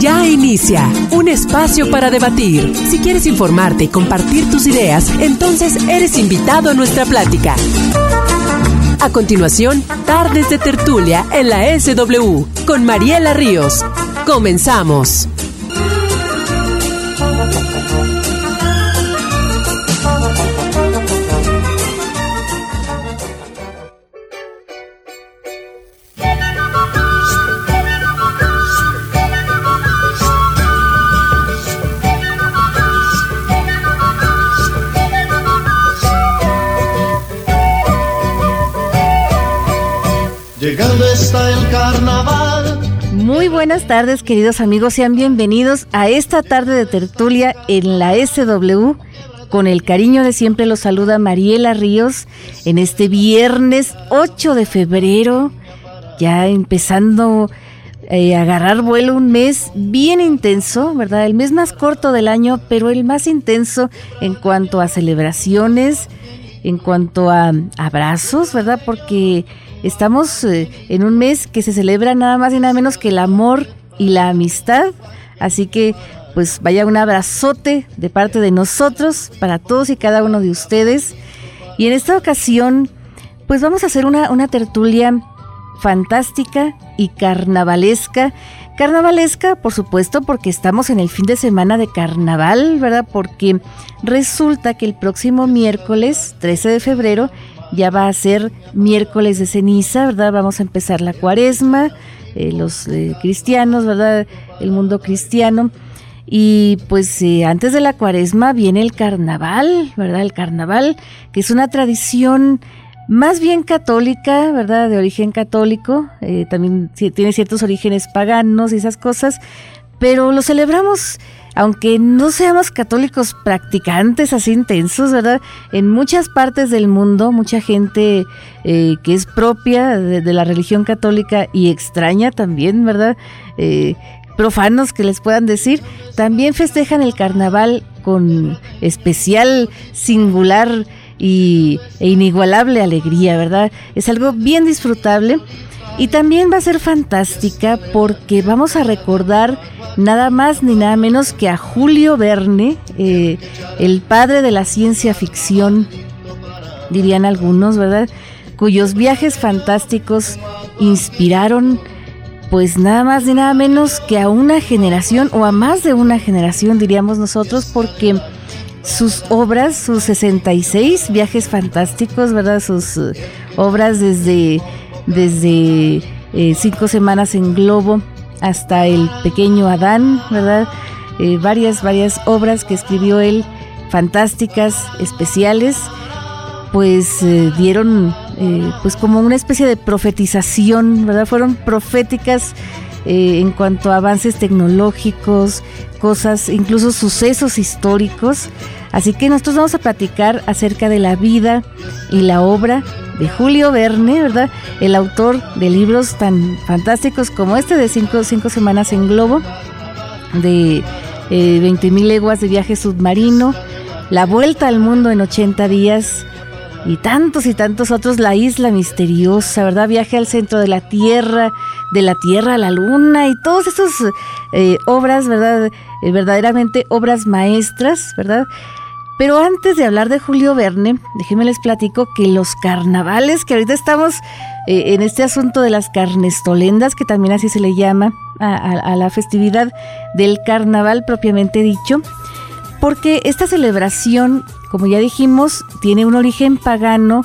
Ya inicia un espacio para debatir. Si quieres informarte y compartir tus ideas, entonces eres invitado a nuestra plática. A continuación, Tardes de Tertulia en la SW con Mariela Ríos. Comenzamos. Está el carnaval. Muy buenas tardes, queridos amigos. Sean bienvenidos a esta tarde de tertulia en la SW. Con el cariño de siempre los saluda Mariela Ríos en este viernes 8 de febrero, ya empezando eh, a agarrar vuelo un mes bien intenso, ¿verdad? El mes más corto del año, pero el más intenso en cuanto a celebraciones, en cuanto a abrazos, ¿verdad? Porque Estamos eh, en un mes que se celebra nada más y nada menos que el amor y la amistad. Así que pues vaya un abrazote de parte de nosotros para todos y cada uno de ustedes. Y en esta ocasión pues vamos a hacer una, una tertulia fantástica y carnavalesca. Carnavalesca, por supuesto, porque estamos en el fin de semana de carnaval, ¿verdad? Porque resulta que el próximo miércoles 13 de febrero ya va a ser miércoles de ceniza, ¿verdad? Vamos a empezar la cuaresma, eh, los eh, cristianos, ¿verdad? El mundo cristiano. Y pues eh, antes de la cuaresma viene el carnaval, ¿verdad? El carnaval, que es una tradición más bien católica, ¿verdad? De origen católico, también tiene ciertos orígenes paganos y esas cosas, pero lo celebramos aunque no seamos católicos practicantes así intensos, ¿verdad? En muchas partes del mundo, mucha gente eh, que es propia de, la religión católica y extraña también, ¿verdad? Eh, profanos que les puedan decir, también festejan el carnaval con especial, singular y, e inigualable alegría, ¿verdad? Es algo bien disfrutable y también va a ser fantástica porque vamos a recordar nada más ni nada menos que a Julio Verne, eh, el padre de la ciencia ficción, dirían algunos, ¿verdad? Cuyos viajes fantásticos inspiraron pues nada más ni nada menos que a una generación o a más de una generación diríamos nosotros porque sus obras, sus 66 viajes fantásticos, ¿verdad? Sus eh, obras desde, desde eh, cinco semanas en globo hasta el pequeño Adán, ¿verdad? Eh, varias, varias obras que escribió él, fantásticas, especiales, pues eh, dieron pues como una especie de profetización, ¿verdad? Fueron proféticas en cuanto a avances tecnológicos, cosas, incluso sucesos históricos. Así que nosotros vamos a platicar acerca de la vida y la obra de Julio Verne, ¿verdad? El autor de libros tan fantásticos como este de Cinco, cinco Semanas en Globo, de eh, 20.000 leguas de viaje submarino, La Vuelta al Mundo en 80 días y tantos y tantos otros, La Isla Misteriosa, ¿verdad? Viaje al centro de la Tierra, de la Tierra a la Luna y todas esas eh, obras, ¿verdad? Eh, verdaderamente obras maestras, ¿verdad? Pero antes de hablar de Julio Verne, déjenme les platico que los carnavales, que ahorita estamos eh, en este asunto de las carnestolendas, que también así se le llama a, la festividad del carnaval propiamente dicho, porque esta celebración, como ya dijimos, tiene un origen pagano,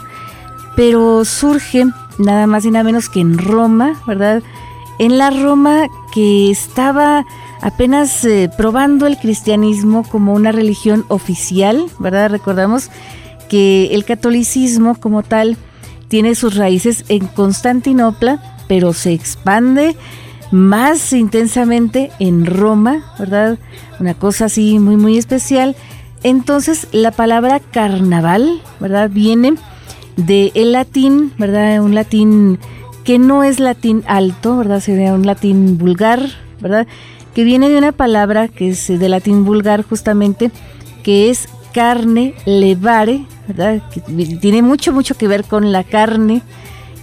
pero surge nada más y nada menos que en Roma, ¿verdad? En la Roma que estaba apenas eh, probando el cristianismo como una religión oficial, ¿verdad? Recordamos que el catolicismo como tal tiene sus raíces en Constantinopla, pero se expande más intensamente en Roma, ¿verdad? Una cosa así muy, muy especial. Entonces, la palabra carnaval, ¿verdad? Viene del el latín, ¿verdad? Un latín que no es latín alto, ¿verdad? Sería un latín vulgar, ¿verdad? que viene de una palabra que es de latín vulgar justamente, que es carne levare, ¿verdad? Que tiene mucho, mucho que ver con la carne,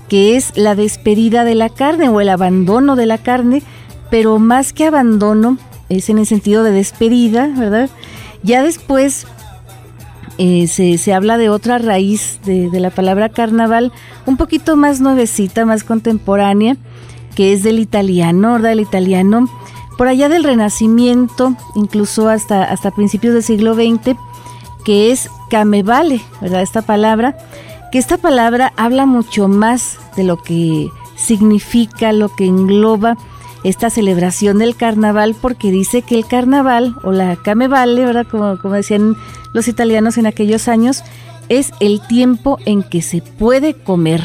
que es la despedida de la carne o el abandono de la carne, pero más que abandono, es en el sentido de despedida, ¿verdad? Ya después eh, se, habla de otra raíz de, la palabra carnaval, un poquito más nuevecita, más contemporánea, que es del italiano, ¿verdad? El italiano, por allá del Renacimiento, incluso hasta, hasta principios del siglo XX, que es camevale, ¿verdad? Esta palabra, que esta palabra habla mucho más de lo que significa, lo que engloba esta celebración del carnaval, porque dice que el carnaval, o la camevale, ¿verdad? Como, como decían los italianos en aquellos años, es el tiempo en que se puede comer.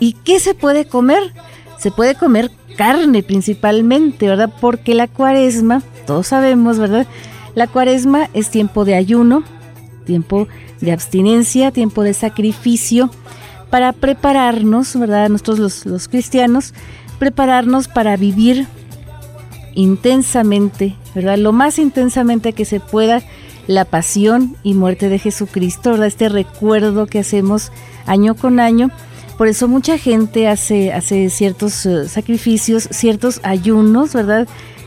¿Y qué se puede comer? Se puede comer carne principalmente, ¿verdad? Porque la cuaresma, todos sabemos, ¿verdad? La cuaresma es tiempo de ayuno, tiempo de abstinencia, tiempo de sacrificio, para prepararnos, ¿verdad? Nosotros los, los cristianos, prepararnos para vivir intensamente, ¿verdad? Lo más intensamente que se pueda la pasión y muerte de Jesucristo, ¿verdad? Este recuerdo que hacemos año con año. Por eso mucha gente hace, hace ciertos eh, sacrificios, ciertos ayunos, ¿verdad?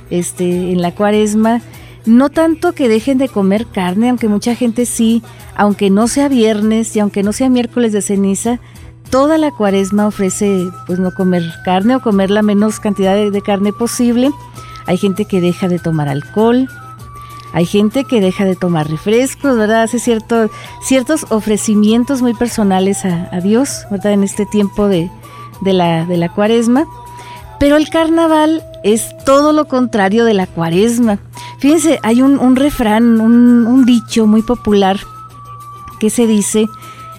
Este, en la cuaresma. No tanto que dejen de comer carne, aunque mucha gente sí, aunque no sea viernes y aunque no sea miércoles de ceniza, toda la cuaresma ofrece pues no comer carne o comer la menos cantidad de carne posible. Hay gente que deja de tomar alcohol, hay gente que deja de tomar refrescos, ¿verdad? Hace cierto, ciertos ofrecimientos muy personales a, Dios, ¿verdad? En este tiempo de, la, de la cuaresma. Pero el carnaval es todo lo contrario de la cuaresma. Fíjense, hay un, refrán, un, dicho muy popular que se dice,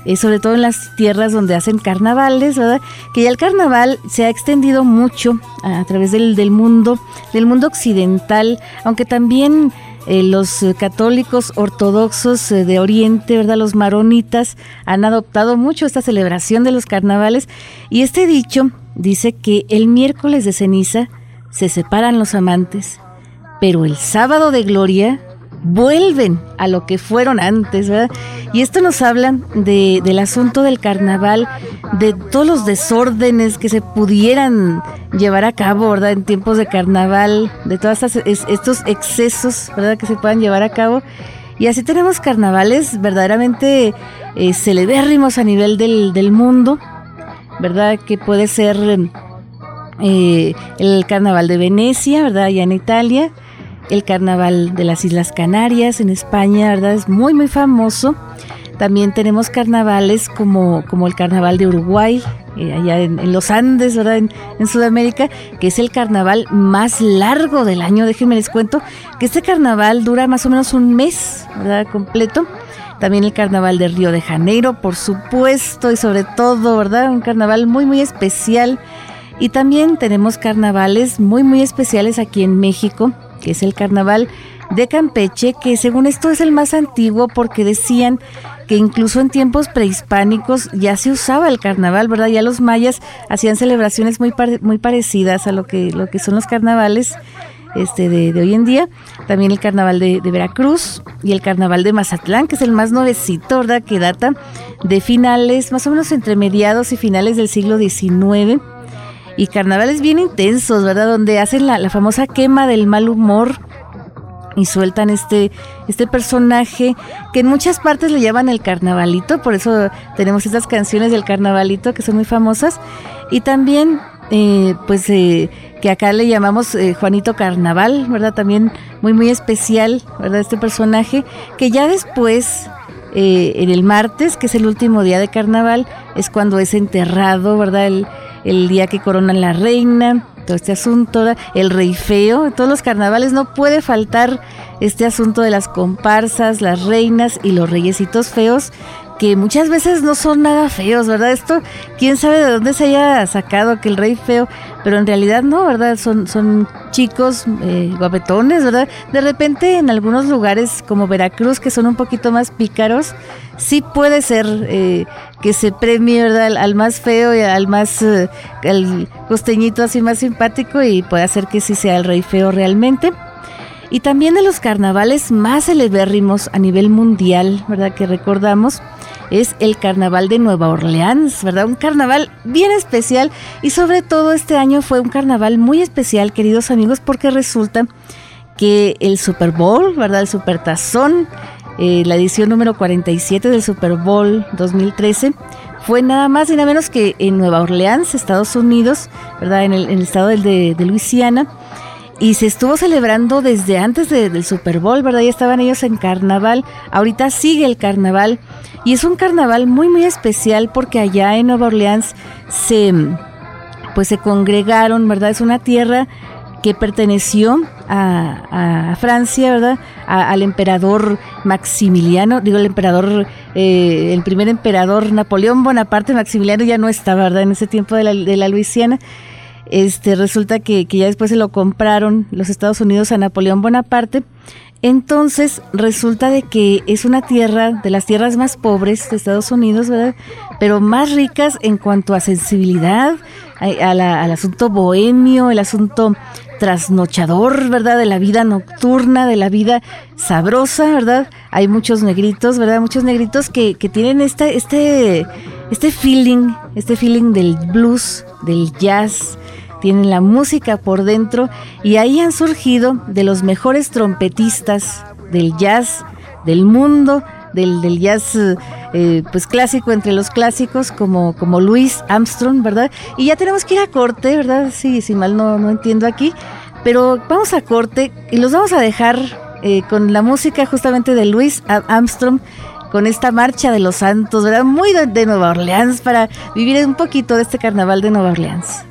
eh, sobre todo en las tierras donde hacen carnavales, ¿verdad? Que ya el carnaval se ha extendido mucho a, través del, del, mundo, del mundo occidental, aunque también eh, los católicos ortodoxos eh, de Oriente, ¿verdad? Los maronitas han adoptado mucho esta celebración de los carnavales y este dicho dice que el miércoles de ceniza se separan los amantes, pero el sábado de gloria vuelven a lo que fueron antes, ¿verdad? Y esto nos habla de, del asunto del carnaval, de todos los desórdenes que se pudieran llevar a cabo, ¿verdad? En tiempos de carnaval, de todos estos excesos, ¿verdad? Que se puedan llevar a cabo. Y así tenemos carnavales verdaderamente eh, celebérrimos a nivel del, del, mundo, ¿verdad? Que puede ser eh, el carnaval de Venecia, ¿verdad? Allá en Italia el carnaval de las Islas Canarias en España, ¿verdad? Es muy, muy famoso. También tenemos carnavales como, como el carnaval de Uruguay, eh, allá en, los Andes, ¿verdad? En, Sudamérica, que es el carnaval más largo del año. Déjenme les cuento que este carnaval dura más o menos un mes, ¿verdad? Completo. También el carnaval de Río de Janeiro, por supuesto, y sobre todo, ¿verdad? Un carnaval muy, muy especial. Y también tenemos carnavales muy, muy especiales aquí en México es el carnaval de Campeche, que según esto es el más antiguo porque decían que incluso en tiempos prehispánicos ya se usaba el carnaval, ¿verdad? Ya los mayas hacían celebraciones muy, muy parecidas a lo que, lo que son los carnavales este, de, hoy en día. También el carnaval de, de, Veracruz y el carnaval de Mazatlán, que es el más nuevecito, ¿verdad? Que data de finales, más o menos entre mediados y finales del siglo XIX y carnavales bien intensos, ¿verdad? Donde hacen la, famosa quema del mal humor y sueltan este, este personaje que en muchas partes le llaman el carnavalito, por eso tenemos estas canciones del carnavalito que son muy famosas. Y también, eh, pues, eh, que acá le llamamos eh, Juanito Carnaval, ¿verdad? También muy, muy especial, ¿verdad? Este personaje, que ya después, en el martes, que es el último día de carnaval, es cuando es enterrado, ¿verdad? El, el día que coronan la reina, todo este asunto, el rey feo, todos los carnavales no puede faltar este asunto de las comparsas, las reinas y los reyesitos feos que muchas veces no son nada feos, ¿verdad? Esto, quién sabe de dónde se haya sacado que el rey feo, pero en realidad no, ¿verdad? Son, son chicos eh, guapetones, ¿verdad? De repente en algunos lugares como Veracruz, que son un poquito más pícaros, sí puede ser eh, que se premie, ¿verdad? Al, más feo y al más, eh, costeñito así más simpático y puede hacer que sí sea el rey feo realmente y también de los carnavales más celebérrimos a nivel mundial, ¿verdad? Que recordamos, es el Carnaval de Nueva Orleans, ¿verdad? Un carnaval bien especial y sobre todo este año fue un carnaval muy especial, queridos amigos, porque resulta que el Super Bowl, ¿verdad? El Super Tazón, eh, la edición número 47 del Super Bowl 2013, fue nada más y nada menos que en Nueva Orleans, Estados Unidos, ¿verdad? En el, estado de, de Luisiana y se estuvo celebrando desde antes del Super Bowl, ¿verdad? Ya estaban ellos en carnaval. Ahorita sigue el carnaval y es un carnaval muy muy especial porque allá en Nueva Orleans se pues se congregaron, ¿verdad? Es una tierra que perteneció a, Francia, ¿verdad? al emperador Maximiliano, digo el emperador, eh, el primer emperador Napoleón Bonaparte, Maximiliano ya no estaba, ¿verdad? En ese tiempo de la, de la Luisiana. Este, resulta que, ya después se lo compraron los Estados Unidos a Napoleón Bonaparte. Entonces resulta de que es una tierra de las tierras más pobres de Estados Unidos, ¿verdad? Pero más ricas en cuanto a sensibilidad, al asunto bohemio, el asunto trasnochador, ¿verdad? De la vida nocturna, de la vida sabrosa, ¿verdad? Hay muchos negritos, ¿verdad? Muchos negritos que, que tienen este, este, este feeling, este feeling del blues, del jazz, tienen la música por dentro y ahí han surgido de los mejores trompetistas del jazz del mundo, del, del jazz eh, pues clásico entre los clásicos como, como Louis Armstrong, ¿verdad? Y ya tenemos que ir a corte, ¿verdad? Sí, si mal no, no entiendo aquí, pero vamos a corte y los vamos a dejar eh, con la música justamente de Louis Armstrong con esta marcha de los santos, ¿verdad? Muy de Nueva Orleans para vivir un poquito de este carnaval de Nueva Orleans.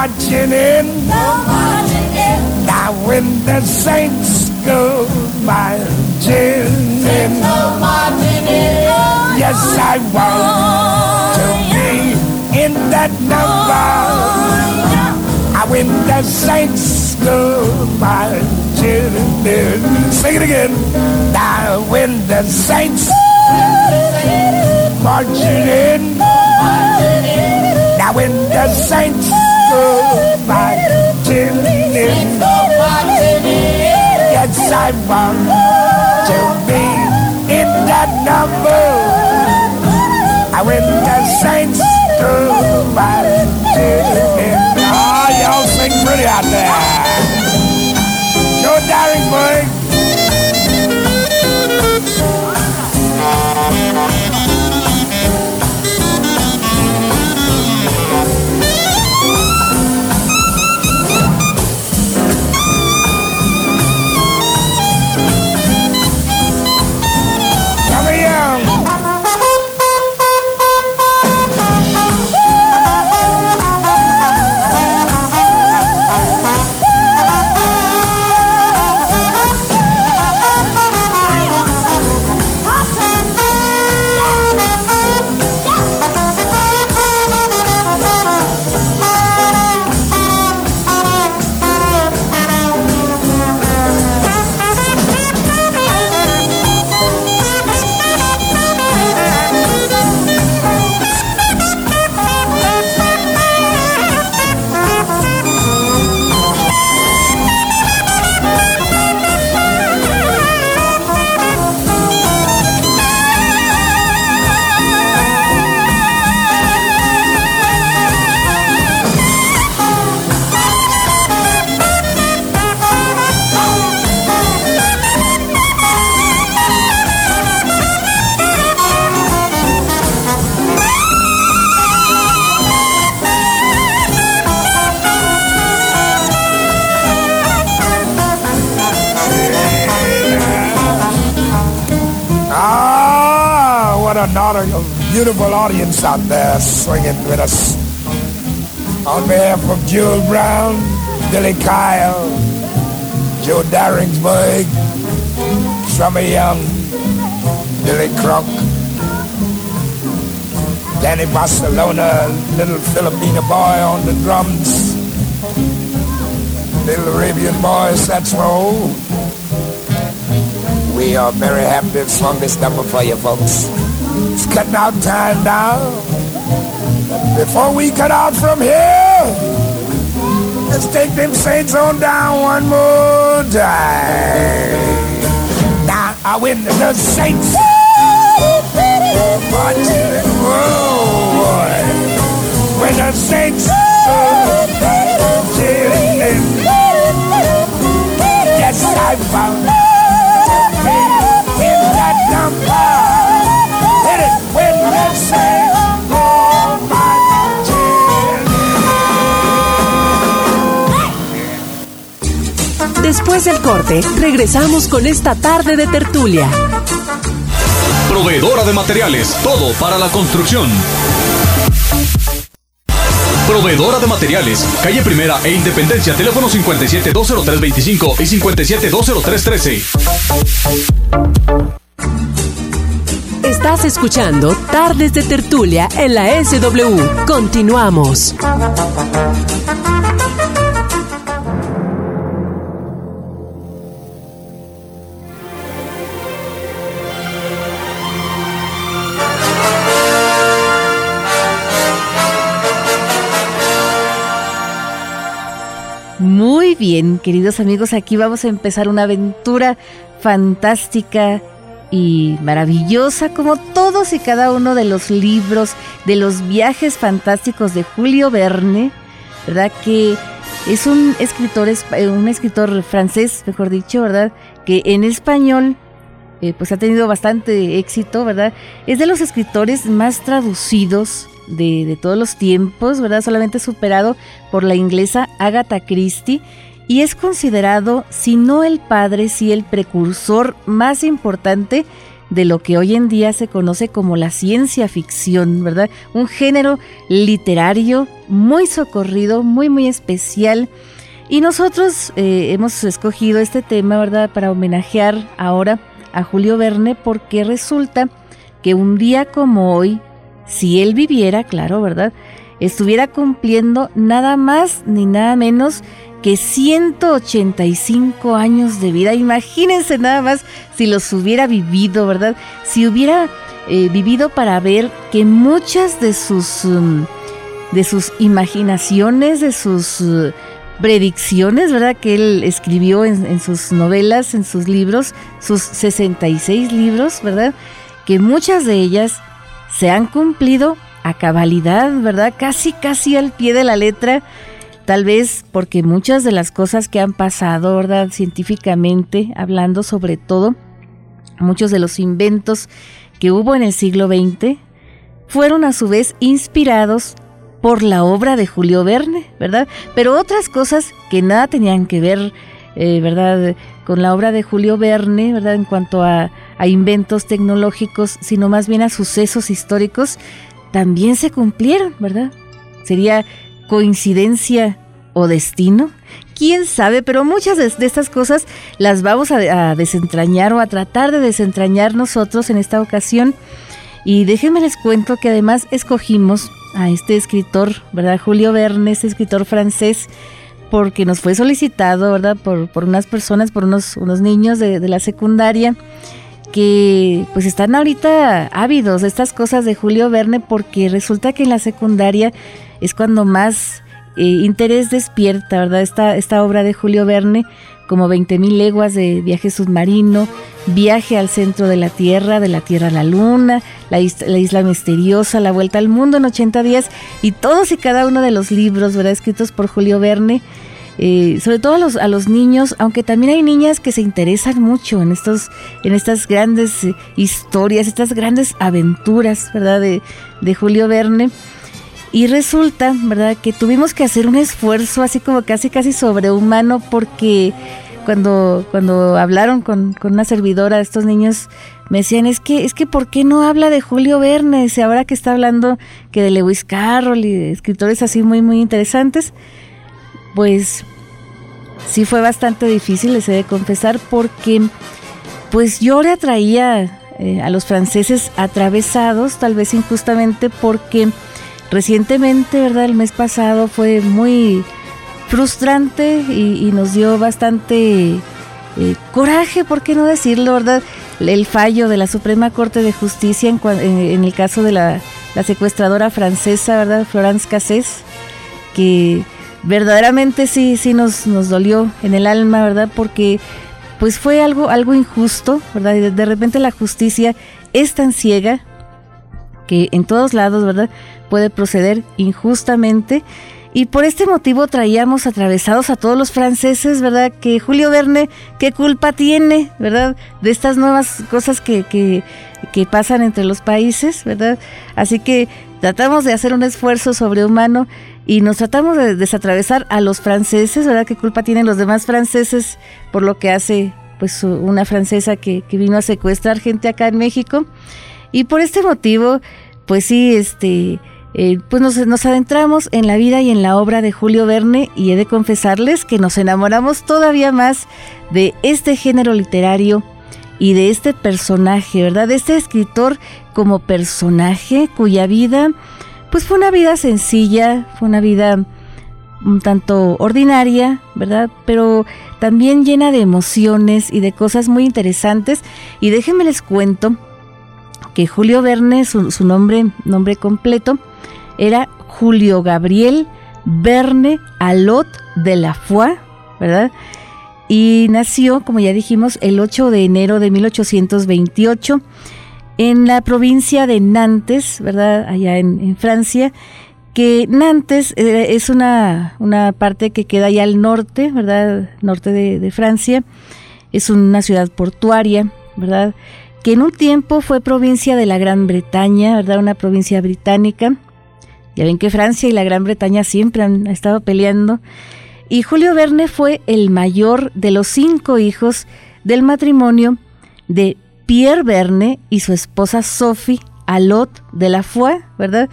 Go marching in. Now when the saints go marching in, yes, I want to be in that number. When the saints go marching in, sing it again. Now when the saints marching in. Now when the saints Yes, I want to be in that number. I will not sing somebody oh, y'all sing pretty out there. Go, Derek boy. another beautiful audience out there swinging with us. On behalf of Jewel Brown, Billy Kyle, Joe Daringsburg, Summer Young, Billy Crook, Danny Barcelona, little Filipino boy on the drums, little Arabian boy saxophone. We are very happy to have this number for you folks. It's cutting out time now. Before we cut out from here, let's take them saints on down one more time. Now I win the saints. Whoa, boy. When the saints chilling. Yes, I found Después del corte, regresamos con esta tarde de tertulia. Proveedora de materiales, todo para la construcción. Proveedora de materiales, calle Primera e Independencia, teléfono 57-203-25 y 57-203-13. Estás escuchando Tardes de Tertulia en la SW. Continuamos. Bien, queridos amigos, aquí vamos a empezar una aventura fantástica y maravillosa como todos y cada uno de los libros de los viajes fantásticos de Julio Verne, ¿verdad? Que es un escritor, eh, un escritor francés, mejor dicho, ¿verdad? Que en español eh, pues ha tenido bastante éxito, ¿verdad? Es de los escritores más traducidos de, de, todos los tiempos, ¿verdad? Solamente superado por la inglesa Agatha Christie y es considerado, si no el padre, si el precursor más importante de lo que hoy en día se conoce como la ciencia ficción, ¿verdad? Un género literario muy socorrido, muy, muy especial. Y nosotros eh, hemos escogido este tema, ¿verdad?, para homenajear ahora a Julio Verne porque resulta que un día como hoy, si él viviera, claro, ¿verdad? Estuviera cumpliendo nada más ni nada menos que 185 años de vida. Imagínense nada más si los hubiera vivido, ¿verdad? Si hubiera eh, vivido para ver que muchas de sus, um, de sus imaginaciones, de sus uh, predicciones, ¿verdad? Que él escribió en, en sus novelas, en sus libros, sus 66 libros, ¿verdad? Que muchas de ellas se han cumplido a cabalidad, ¿verdad? Casi, casi al pie de la letra. Tal vez porque muchas de las cosas que han pasado, ¿verdad? Científicamente hablando sobre todo, muchos de los inventos que hubo en el siglo XX fueron a su vez inspirados por la obra de Julio Verne, ¿verdad? Pero otras cosas que nada tenían que ver, eh, ¿verdad? Con la obra de Julio Verne, ¿verdad? En cuanto a, a inventos tecnológicos, sino más bien a sucesos históricos, también se cumplieron, ¿verdad? Sería coincidencia o destino. Quién sabe, pero muchas de, de estas cosas las vamos a, desentrañar o a tratar de desentrañar nosotros en esta ocasión. Y déjenme les cuento que además escogimos a este escritor, ¿verdad? Julio Verne, este escritor francés, porque nos fue solicitado, ¿verdad? Por, por unas personas, por unos, unos niños de, de la secundaria que pues están ahorita ávidos de estas cosas de Julio Verne porque resulta que en la secundaria es cuando más eh, interés despierta, ¿verdad? Esta, esta obra de Julio Verne, como 20.000 leguas de viaje submarino, viaje al centro de la Tierra, de la Tierra a la Luna, la, is la isla misteriosa, la vuelta al mundo en 80 días, y todos y cada uno de los libros, ¿verdad? Escritos por Julio Verne. Eh, sobre todo a los, a los niños, aunque también hay niñas que se interesan mucho en, estos, en estas grandes eh, historias, estas grandes aventuras, ¿verdad? De, de Julio Verne. Y resulta, ¿verdad?, que tuvimos que hacer un esfuerzo así como casi, casi sobrehumano porque cuando, cuando hablaron con, con una servidora, estos niños me decían, es que, es que ¿por qué no habla de Julio Verne? Ahora que está hablando que de Lewis Carroll y de escritores así muy, muy interesantes, pues sí fue bastante difícil, les he de confesar, porque pues yo le atraía eh, a los franceses atravesados, tal vez injustamente, porque recientemente, ¿verdad? El mes pasado fue muy frustrante y, nos dio bastante eh, coraje, ¿por qué no decirlo, verdad? El fallo de la Suprema Corte de Justicia en, en, el caso de la, secuestradora francesa, ¿verdad? Florence Cassés, que verdaderamente sí, sí nos, nos dolió en el alma, ¿verdad? Porque pues fue algo, algo injusto, ¿verdad? Y de repente la justicia es tan ciega que en todos lados, ¿verdad? Puede proceder injustamente y por este motivo traíamos atravesados a todos los franceses, ¿verdad? Que Julio Verne, ¿qué culpa tiene, ¿verdad? De estas nuevas cosas que, que, que pasan entre los países, ¿verdad? Así que tratamos de hacer un esfuerzo sobrehumano y nos tratamos de desatravesar a los franceses, ¿verdad? ¿Qué culpa tienen los demás franceses por lo que hace pues una francesa que, que vino a secuestrar gente acá en México? Y por este motivo, pues sí, este eh, pues nos, adentramos en la vida y en la obra de Julio Verne y he de confesarles que nos enamoramos todavía más de este género literario y de este personaje, ¿verdad? De este escritor como personaje cuya vida, pues fue una vida sencilla, fue una vida un tanto ordinaria, ¿verdad? Pero también llena de emociones y de cosas muy interesantes. Y déjenme les cuento que Julio Verne, su, su nombre, nombre completo, era Julio Gabriel Verne Alot de la Foix, ¿verdad? Y nació, como ya dijimos, el 8 de enero de 1828 en la provincia de Nantes, ¿verdad? Allá en, Francia, que Nantes eh, es una, una, parte que queda allá al norte, ¿verdad? Norte de, de Francia. Es una ciudad portuaria, ¿verdad? Que en un tiempo fue provincia de la Gran Bretaña, ¿verdad? Una provincia británica ya ven que Francia y la Gran Bretaña siempre han estado peleando. Y Julio Verne fue el mayor de los cinco hijos del matrimonio de Pierre Verne y su esposa Sophie Alot de la Foix, ¿verdad?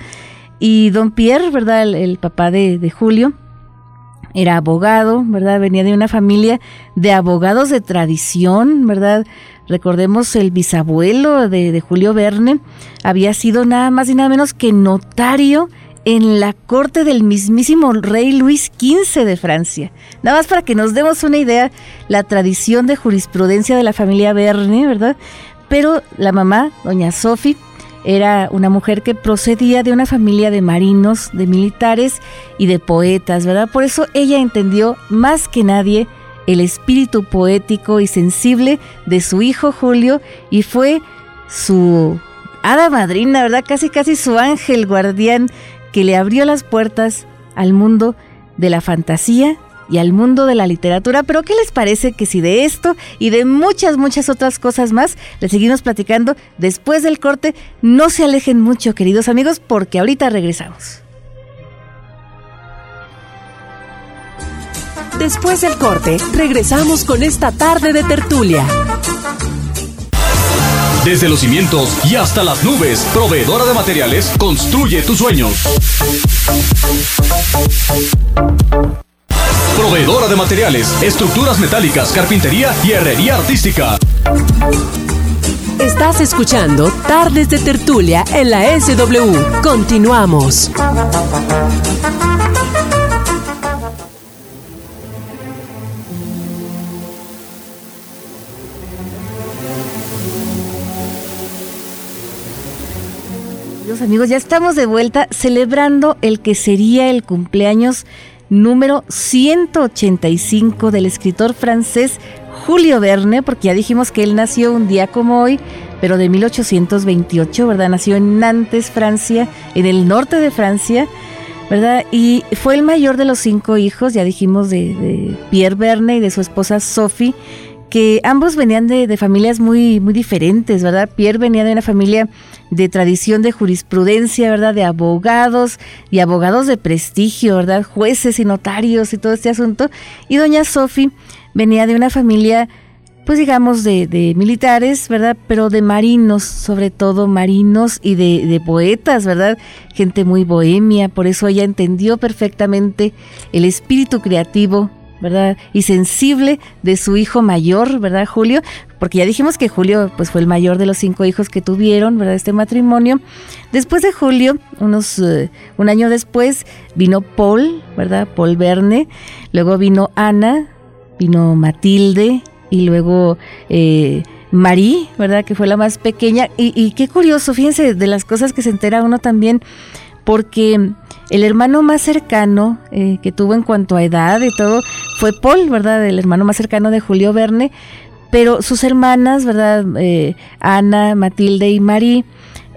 Y don Pierre, ¿verdad? El, papá de, Julio, era abogado, ¿verdad? Venía de una familia de abogados de tradición, ¿verdad? Recordemos el bisabuelo de, de Julio Verne había sido nada más y nada menos que notario en la corte del mismísimo rey Luis XV de Francia. Nada más para que nos demos una idea, la tradición de jurisprudencia de la familia Verne, ¿verdad? Pero la mamá, doña Sophie, era una mujer que procedía de una familia de marinos, de militares y de poetas, ¿verdad? Por eso ella entendió más que nadie el espíritu poético y sensible de su hijo Julio y fue su hada madrina, ¿verdad? Casi casi su ángel guardián que le abrió las puertas al mundo de la fantasía y al mundo de la literatura. Pero ¿qué les parece que si de esto y de muchas, muchas otras cosas más le seguimos platicando después del corte? No se alejen mucho, queridos amigos, porque ahorita regresamos. Después del corte, regresamos con esta tarde de tertulia. Desde los cimientos y hasta las nubes, proveedora de materiales, construye tus sueños. Proveedora de materiales, estructuras metálicas, carpintería y herrería artística. Estás escuchando Tardes de Tertulia en la SW. Continuamos. Amigos, ya estamos de vuelta celebrando el que sería el cumpleaños número 185 del escritor francés Julio Verne, porque ya dijimos que él nació un día como hoy, pero de 1828, ¿verdad? Nació en Nantes, Francia, en el norte de Francia, ¿verdad? Y fue el mayor de los cinco hijos, ya dijimos, de, de Pierre Verne y de su esposa Sophie, que ambos venían de, de, familias muy, muy diferentes, ¿verdad? Pierre venía de una familia de tradición de jurisprudencia, ¿verdad? De abogados y abogados de prestigio, ¿verdad? Jueces y notarios y todo este asunto. Y doña Sophie venía de una familia pues digamos, de, de, militares, ¿verdad? Pero de marinos, sobre todo marinos y de, de, poetas, ¿verdad? Gente muy bohemia, por eso ella entendió perfectamente el espíritu creativo, ¿verdad? Y sensible de su hijo mayor, ¿verdad, Julio? Porque ya dijimos que Julio, pues fue el mayor de los cinco hijos que tuvieron, ¿verdad? Este matrimonio. Después de Julio, unos, uh, un año después, vino Paul, ¿verdad? Paul Verne. Luego vino Ana, vino Matilde, y luego eh, Marí, ¿verdad? Que fue la más pequeña. Y, y, qué curioso, fíjense de las cosas que se entera uno también, porque el hermano más cercano eh, que tuvo en cuanto a edad y todo fue Paul, ¿verdad? El hermano más cercano de Julio Verne. Pero sus hermanas, ¿verdad? Eh, Ana, Matilde y Marí,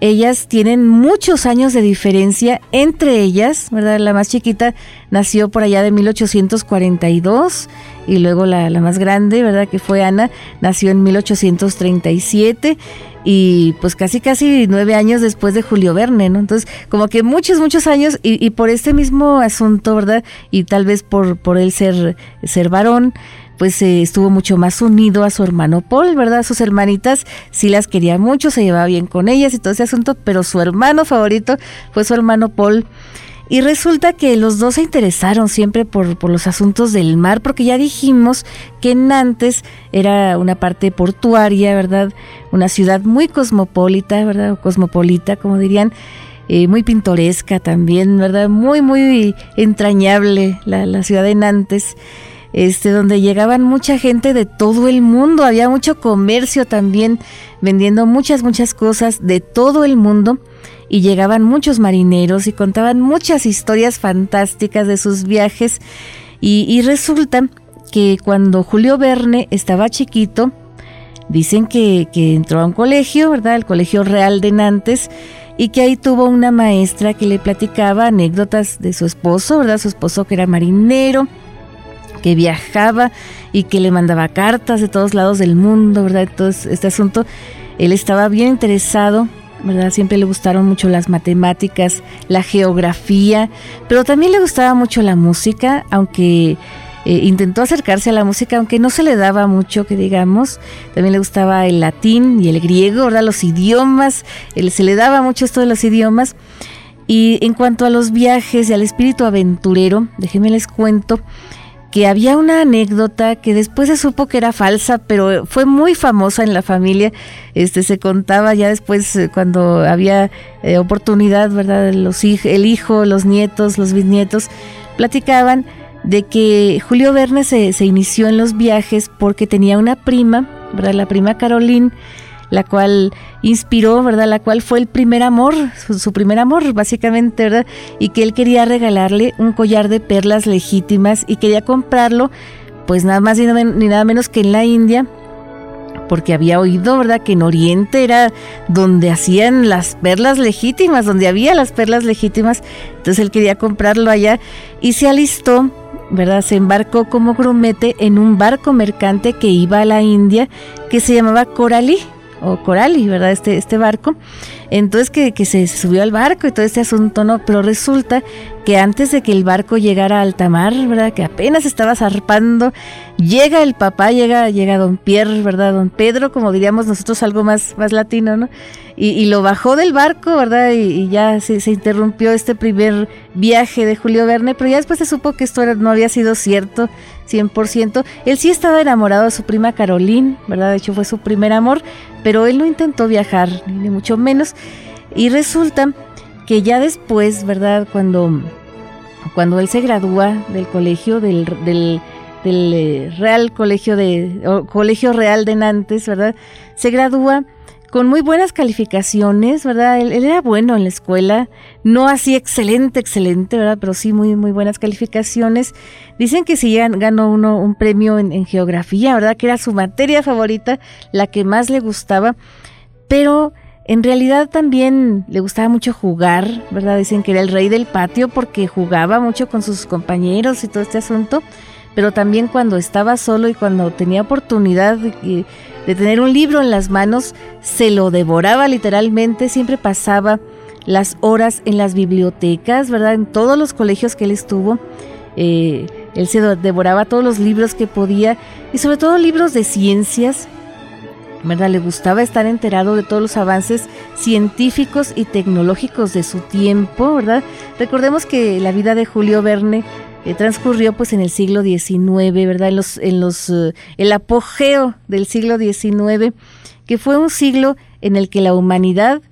ellas tienen muchos años de diferencia entre ellas, ¿verdad? La más chiquita nació por allá de 1842 y luego la, la, más grande, ¿verdad? Que fue Ana, nació en 1837 y pues casi casi nueve años después de Julio Verne, ¿no? Entonces, como que muchos, muchos años y, y por este mismo asunto, ¿verdad? Y tal vez por, por él ser, ser varón, pues eh, estuvo mucho más unido a su hermano Paul, ¿verdad? Sus hermanitas sí las quería mucho, se llevaba bien con ellas y todo ese asunto, pero su hermano favorito fue su hermano Paul. Y resulta que los dos se interesaron siempre por, por, los asuntos del mar, porque ya dijimos que Nantes era una parte portuaria, ¿verdad? Una ciudad muy cosmopolita, ¿verdad? O cosmopolita, como dirían. Eh, muy pintoresca también, ¿verdad? Muy, muy entrañable la, la ciudad de Nantes este, donde llegaban mucha gente de todo el mundo, había mucho comercio también, vendiendo muchas, muchas cosas de todo el mundo, y llegaban muchos marineros y contaban muchas historias fantásticas de sus viajes, y, resulta que cuando Julio Verne estaba chiquito, dicen que, que entró a un colegio, ¿verdad? El Colegio Real de Nantes, y que ahí tuvo una maestra que le platicaba anécdotas de su esposo, ¿verdad? Su esposo que era marinero, que viajaba y que le mandaba cartas de todos lados del mundo, ¿verdad? Entonces, este asunto, él estaba bien interesado, ¿verdad? Siempre le gustaron mucho las matemáticas, la geografía, pero también le gustaba mucho la música, aunque eh, intentó acercarse a la música, aunque no se le daba mucho, que digamos. También le gustaba el latín y el griego, ¿verdad? Los idiomas, él, se le daba mucho esto de los idiomas. Y en cuanto a los viajes y al espíritu aventurero, déjenme les cuento que había una anécdota que después se supo que era falsa, pero fue muy famosa en la familia. Este se contaba ya después eh, cuando había eh, oportunidad, ¿verdad? Los el hijo, los nietos, los bisnietos platicaban de que Julio Verne se, se inició en los viajes porque tenía una prima, ¿verdad? La prima Caroline la cual inspiró, ¿verdad? La cual fue el primer amor, su, primer amor, básicamente, ¿verdad? Y que él quería regalarle un collar de perlas legítimas y quería comprarlo, pues nada más ni nada menos que en la India, porque había oído, ¿verdad?, que en Oriente era donde hacían las perlas legítimas, donde había las perlas legítimas. Entonces él quería comprarlo allá y se alistó, ¿verdad? Se embarcó como grumete en un barco mercante que iba a la India que se llamaba Coralí o Corali, ¿verdad? Este, este barco. Entonces que, que, se subió al barco y todo este asunto, ¿no? Pero resulta que antes de que el barco llegara a alta mar, ¿verdad? Que apenas estaba zarpando, llega el papá, llega, llega don Pierre, ¿verdad? Don Pedro, como diríamos nosotros, algo más, más latino, ¿no? Y, y lo bajó del barco, ¿verdad? Y, y ya se, se, interrumpió este primer viaje de Julio Verne, pero ya después se supo que esto era, no había sido cierto 100%. Él sí estaba enamorado de su prima Caroline, ¿verdad? De hecho fue su primer amor, pero él no intentó viajar, ni mucho menos. Y resulta que ya después, ¿verdad? Cuando, cuando él se gradúa del colegio, del, del, del eh, Real Colegio de, Colegio Real de Nantes, ¿verdad? Se gradúa con muy buenas calificaciones, ¿verdad? Él, él, era bueno en la escuela, no así excelente, excelente, ¿verdad? Pero sí muy, muy buenas calificaciones. Dicen que sí ganó uno un premio en, en geografía, ¿verdad? Que era su materia favorita, la que más le gustaba, pero en realidad también le gustaba mucho jugar, ¿verdad? Dicen que era el rey del patio porque jugaba mucho con sus compañeros y todo este asunto, pero también cuando estaba solo y cuando tenía oportunidad de, tener un libro en las manos, se lo devoraba literalmente, siempre pasaba las horas en las bibliotecas, ¿verdad? En todos los colegios que él estuvo. Eh, Él se devoraba todos los libros que podía y sobre todo libros de ciencias. ¿verdad? Le gustaba estar enterado de todos los avances científicos y tecnológicos de su tiempo, ¿verdad? Recordemos que la vida de Julio Verne eh, transcurrió pues en el siglo XIX, ¿verdad? En los, en los, eh, el apogeo del siglo XIX, que fue un siglo en el que la humanidad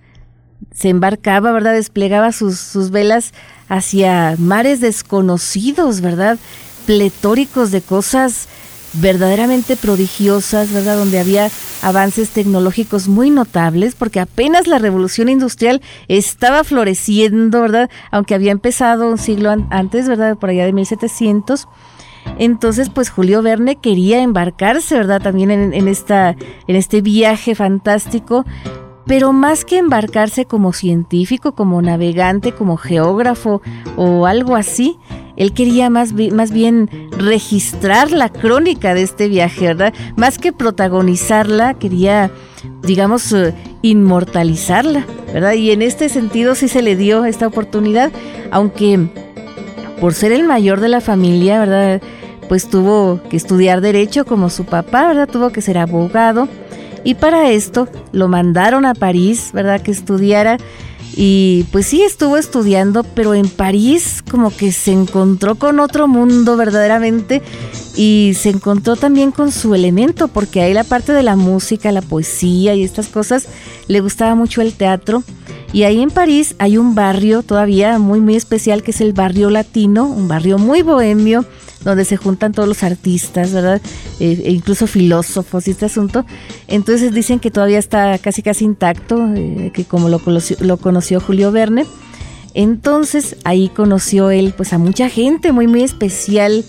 se embarcaba, ¿verdad? Desplegaba sus, sus velas hacia mares desconocidos, ¿verdad? Pletóricos de cosas verdaderamente prodigiosas, ¿verdad? Donde había avances tecnológicos muy notables, porque apenas la revolución industrial estaba floreciendo, ¿verdad? Aunque había empezado un siglo antes, ¿verdad? Por allá de 1700. Entonces, pues Julio Verne quería embarcarse, ¿verdad? También en, esta, en este viaje fantástico, pero más que embarcarse como científico, como navegante, como geógrafo o algo así, él quería más, más bien registrar la crónica de este viaje, ¿verdad? Más que protagonizarla, quería, digamos, eh, inmortalizarla, ¿verdad? Y en este sentido sí se le dio esta oportunidad, aunque por ser el mayor de la familia, ¿verdad? Pues tuvo que estudiar derecho como su papá, ¿verdad? Tuvo que ser abogado. Y para esto lo mandaron a París, ¿verdad? Que estudiara y pues sí, estuvo estudiando, pero en París como que se encontró con otro mundo verdaderamente y se encontró también con su elemento, porque ahí la parte de la música, la poesía y estas cosas, le gustaba mucho el teatro. Y ahí en París hay un barrio todavía muy, muy especial que es el barrio latino, un barrio muy bohemio, donde se juntan todos los artistas, ¿verdad? Eh, e incluso filósofos y este asunto. Entonces dicen que todavía está casi casi intacto, eh, que como lo conoció, lo conoció Julio Verne. Entonces ahí conoció él pues a mucha gente muy muy especial,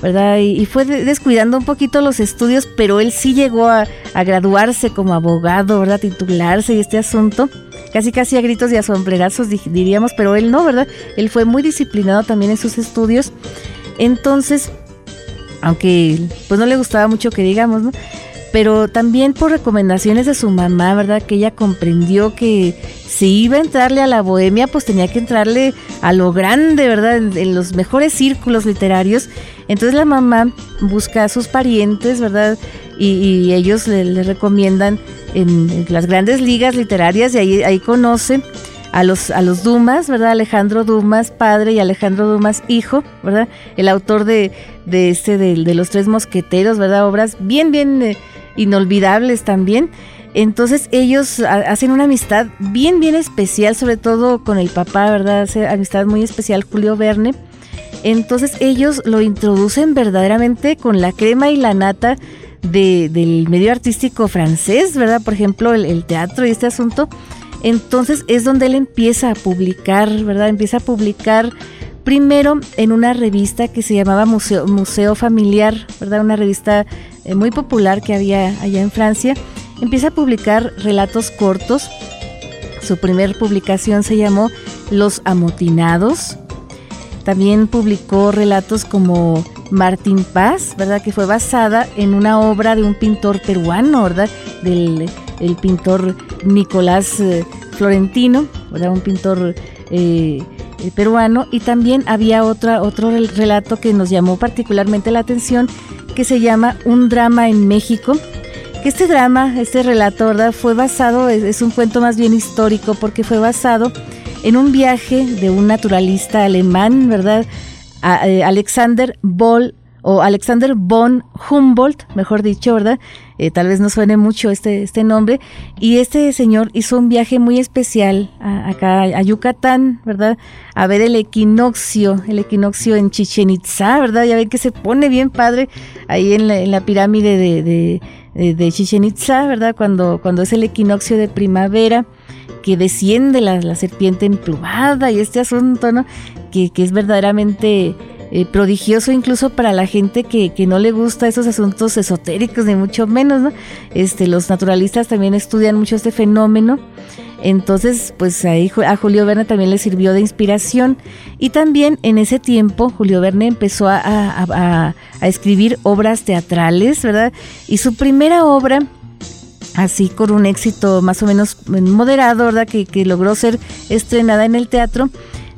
¿verdad? Y, fue descuidando un poquito los estudios, pero él sí llegó a, a, graduarse como abogado, ¿verdad? Titularse y este asunto. Casi casi a gritos y a sombrerazos diríamos, pero él no, ¿verdad? Él fue muy disciplinado también en sus estudios entonces, aunque pues no le gustaba mucho que digamos, ¿no? Pero también por recomendaciones de su mamá, ¿verdad? Que ella comprendió que si iba a entrarle a la bohemia, pues tenía que entrarle a lo grande, ¿verdad? En, los mejores círculos literarios. Entonces la mamá busca a sus parientes, ¿verdad? Y, ellos le, recomiendan en, las grandes ligas literarias y ahí, ahí conoce a los, a los Dumas, ¿verdad? Alejandro Dumas, padre, y Alejandro Dumas, hijo, ¿verdad? El autor de, de este, de, los tres mosqueteros, ¿verdad? Obras bien, bien eh, inolvidables también. Entonces ellos hacen una amistad bien, bien especial, sobre todo con el papá, ¿verdad? Hace amistad muy especial Julio Verne. Entonces ellos lo introducen verdaderamente con la crema y la nata del medio artístico francés, ¿verdad? Por ejemplo, el, el teatro y este asunto. Entonces es donde él empieza a publicar, ¿verdad? Empieza a publicar primero en una revista que se llamaba Museo, Familiar, ¿verdad? Una revista eh, muy popular que había allá en Francia. Empieza a publicar relatos cortos. Su primer publicación se llamó Los Amotinados. También publicó relatos como Martín Paz, ¿verdad? Que fue basada en una obra de un pintor peruano, ¿verdad? Del el pintor Nicolás eh, Florentino, un pintor eh, eh, peruano, y también había otra, otro relato que nos llamó particularmente la atención, que se llama Un drama en México. Este drama, este relato, ¿verdad? Fue basado, es, un cuento más bien histórico, porque fue basado en un viaje de un naturalista alemán, ¿verdad? Alexander Boll o Alexander von Humboldt, mejor dicho, ¿verdad? Eh, tal vez no suene mucho este, este nombre. Y este señor hizo un viaje muy especial acá a Yucatán, ¿verdad? A ver el equinoccio, el equinoccio en Chichen Itza, ¿verdad? Ya ven que se pone bien padre ahí en la, pirámide de, de, Chichen Itza, ¿verdad? Cuando, cuando es el equinoccio de primavera que desciende la, la serpiente emplumada y este asunto, ¿no? Que, que es verdaderamente eh, prodigioso incluso para la gente que, no le gusta esos asuntos esotéricos, ni mucho menos, ¿no? Este, los naturalistas también estudian mucho este fenómeno. Entonces, pues ahí a Julio Verne también le sirvió de inspiración. Y también en ese tiempo Julio Verne empezó a, escribir obras teatrales, ¿verdad? Y su primera obra, así con un éxito más o menos moderado, ¿verdad? Que, que logró ser estrenada en el teatro,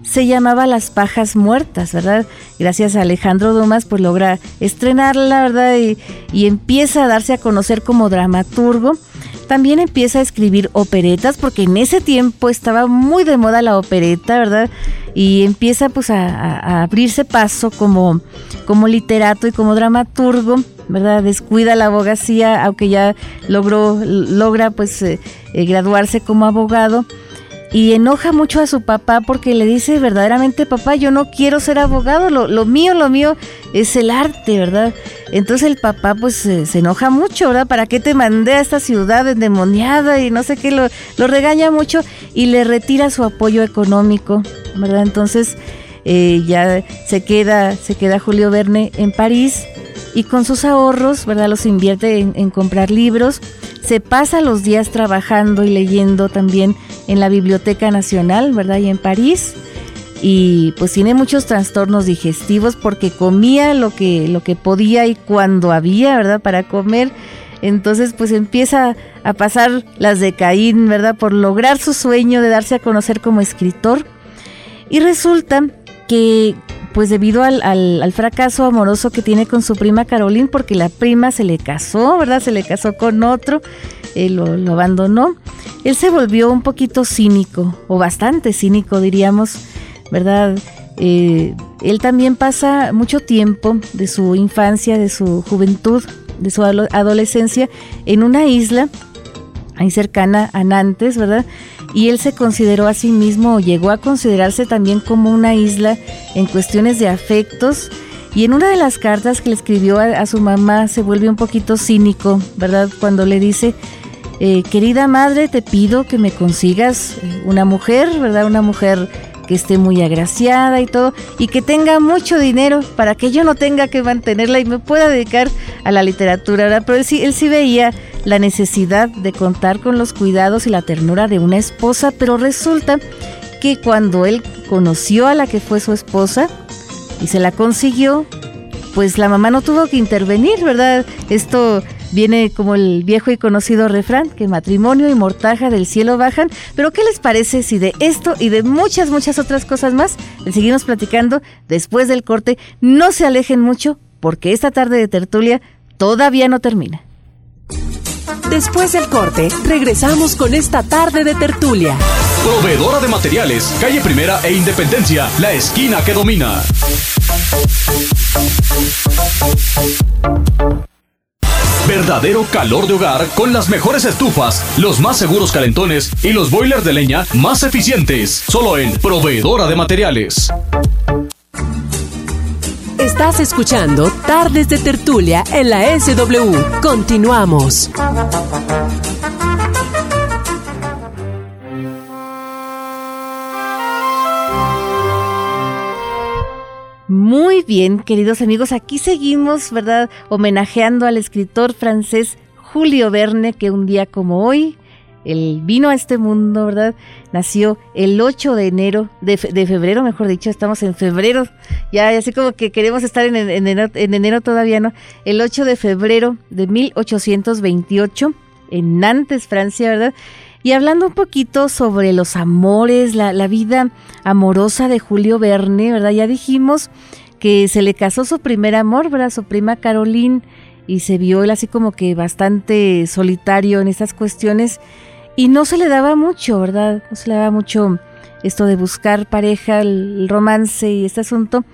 se llamaba Las Pajas Muertas, ¿verdad? Gracias a Alejandro Dumas, pues logra estrenarla, ¿verdad? Y, y empieza a darse a conocer como dramaturgo. También empieza a escribir operetas, porque en ese tiempo estaba muy de moda la opereta, ¿verdad? Y empieza pues a, abrirse paso como, como literato y como dramaturgo. ¿verdad? Descuida la abogacía, aunque ya logró, logra pues eh, eh, graduarse como abogado y enoja mucho a su papá porque le dice verdaderamente, papá, yo no quiero ser abogado, lo, lo mío, lo mío es el arte, ¿verdad? Entonces el papá pues se enoja mucho, ¿verdad? ¿Para qué te mandé a esta ciudad endemoniada y no sé qué? Lo, lo regaña mucho y le retira su apoyo económico, ¿verdad? Entonces eh, ya se queda, se queda Julio Verne en París y con sus ahorros, ¿verdad? Los invierte en, comprar libros. Se pasa los días trabajando y leyendo también en la Biblioteca Nacional, ¿verdad? Y en París. Y pues tiene muchos trastornos digestivos porque comía lo que, lo que podía y cuando había, ¿verdad? Para comer. Entonces pues empieza a pasar las de Caín, ¿verdad? Por lograr su sueño de darse a conocer como escritor. Y resulta que pues debido al, al, fracaso amoroso que tiene con su prima Caroline, porque la prima se le casó, ¿verdad? Se le casó con otro, él lo, abandonó. Él se volvió un poquito cínico, o bastante cínico diríamos, ¿verdad? Eh, él también pasa mucho tiempo de su infancia, de su juventud, de su adolescencia en una isla ahí cercana a Nantes, ¿verdad? Y él se consideró a sí mismo o llegó a considerarse también como una isla en cuestiones de afectos. Y en una de las cartas que le escribió a, su mamá se vuelve un poquito cínico, ¿verdad? Cuando le dice, eh, querida madre, te pido que me consigas eh, una mujer, ¿verdad? Una mujer que esté muy agraciada y todo, y que tenga mucho dinero para que yo no tenga que mantenerla y me pueda dedicar a la literatura, ¿verdad? Pero él sí, él sí veía la necesidad de contar con los cuidados y la ternura de una esposa, pero resulta que cuando él conoció a la que fue su esposa y se la consiguió, pues la mamá no tuvo que intervenir, ¿verdad? Esto viene como el viejo y conocido refrán, que matrimonio y mortaja del cielo bajan. Pero ¿qué les parece si de esto y de muchas, muchas otras cosas más le seguimos platicando después del corte? No se alejen mucho porque esta tarde de tertulia todavía no termina. Después del corte, regresamos con esta tarde de tertulia. Proveedora de materiales, calle Primera e Independencia, la esquina que domina. Verdadero calor de hogar con las mejores estufas, los más seguros calentones y los boilers de leña más eficientes. Solo en Proveedora de Materiales. Estás escuchando Tardes de Tertulia en la SW. Continuamos. Muy bien, queridos amigos, aquí seguimos, ¿verdad? Homenajeando al escritor francés Julio Verne, que un día como hoy, él vino a este mundo, ¿verdad? Nació el 8 de enero, de, febrero, mejor dicho, estamos en febrero, ya así como que queremos estar en, en, enero, todavía, ¿no? El 8 de febrero de 1828, en Nantes, Francia, ¿verdad? Y hablando un poquito sobre los amores, la, la vida amorosa de Julio Verne, ¿verdad? Ya dijimos que se le casó su primer amor, ¿verdad? Su prima Caroline, y se vio él así como que bastante solitario en estas cuestiones y no se le daba mucho, ¿verdad? No se le daba mucho esto de buscar pareja, el romance y este asunto.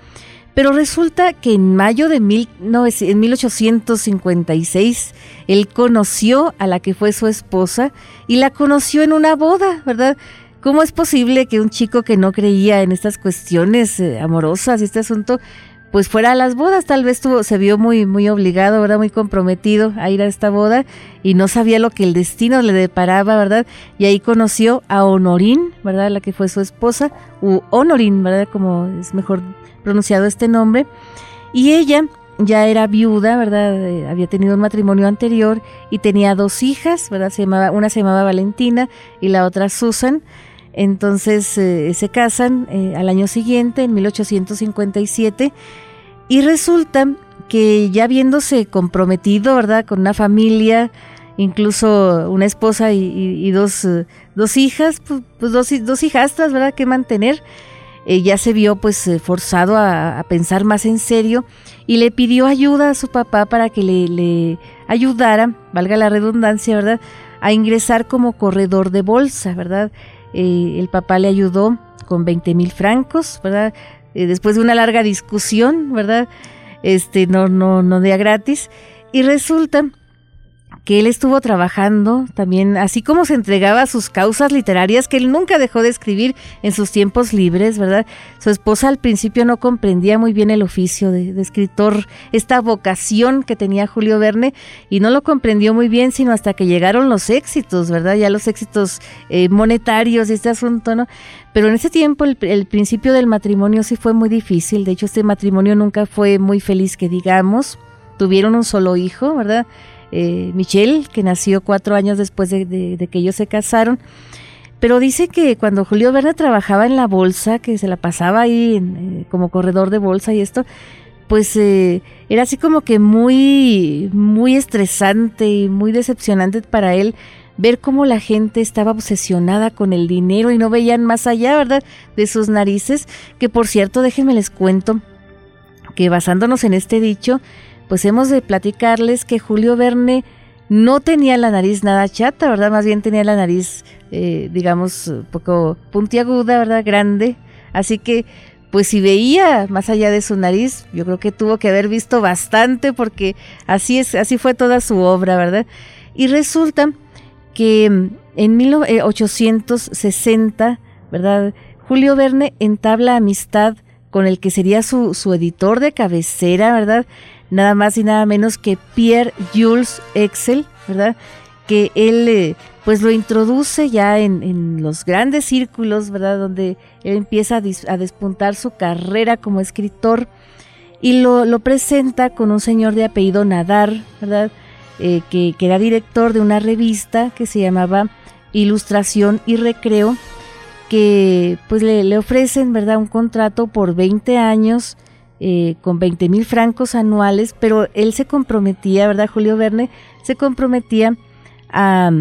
Pero resulta que en mayo de mil, no, en 1856 él conoció a la que fue su esposa y la conoció en una boda, ¿verdad? ¿Cómo es posible que un chico que no creía en estas cuestiones eh, amorosas y este asunto pues fuera a las bodas, tal vez tuvo, se vio muy, muy obligado, ¿verdad? Muy comprometido a ir a esta boda y no sabía lo que el destino le deparaba, ¿verdad? Y ahí conoció a Honorín, ¿verdad? La que fue su esposa, u Honorín, ¿verdad? Como es mejor pronunciado este nombre. Y ella ya era viuda, ¿verdad? Eh, había tenido un matrimonio anterior y tenía dos hijas, ¿verdad? Se llamaba, una se llamaba Valentina y la otra Susan. Entonces eh, se casan eh, al año siguiente, en 1857, y resulta que ya viéndose comprometido, ¿verdad?, con una familia, incluso una esposa y, dos, eh, dos, hijas, pues, pues dos, dos, hijastras, ¿verdad?, que mantener, ya se vio pues forzado a, pensar más en serio y le pidió ayuda a su papá para que le, ayudara, valga la redundancia, ¿verdad?, a ingresar como corredor de bolsa, ¿verdad? Eh, el papá le ayudó con 20 mil francos, ¿verdad? después de una larga discusión, ¿verdad? Este, no, no, no de gratis. Y resulta que él estuvo trabajando también, así como se entregaba a sus causas literarias que él nunca dejó de escribir en sus tiempos libres, ¿verdad? Su esposa al principio no comprendía muy bien el oficio de, escritor, esta vocación que tenía Julio Verne, y no lo comprendió muy bien, sino hasta que llegaron los éxitos, ¿verdad? Ya los éxitos eh, monetarios y este asunto, ¿no? Pero en ese tiempo el principio del matrimonio sí fue muy difícil, de hecho este matrimonio nunca fue muy feliz, que digamos, tuvieron un solo hijo, ¿verdad? Eh, Michelle, que nació cuatro años después de, que ellos se casaron. Pero dice que cuando Julio Verne trabajaba en la bolsa, que se la pasaba ahí eh, como corredor de bolsa y esto, pues eh, era así como que muy, muy estresante y muy decepcionante para él ver cómo la gente estaba obsesionada con el dinero y no veían más allá, ¿verdad?, de sus narices, que por cierto, déjenme les cuento que basándonos en este dicho, pues hemos de platicarles que Julio Verne no tenía la nariz nada chata, ¿verdad? Más bien tenía la nariz, eh, digamos, un poco puntiaguda, ¿verdad? Grande. Así que, pues si veía más allá de su nariz, yo creo que tuvo que haber visto bastante porque así es, así fue toda su obra, ¿verdad? Y resulta que en 1860, ¿verdad? Julio Verne entabla amistad con el que sería su, su editor de cabecera, ¿verdad? Nada más y nada menos que Pierre Jules Excel, ¿verdad? Que él eh, pues lo introduce ya en, los grandes círculos, ¿verdad? Donde él empieza a, despuntar su carrera como escritor y lo, presenta con un señor de apellido Nadar, ¿verdad? Eh, que, era director de una revista que se llamaba Ilustración y Recreo, que pues le, le ofrecen, ¿verdad? Un contrato por 20 años eh, con 20 mil francos anuales, pero él se comprometía, ¿verdad? Julio Verne se comprometía a,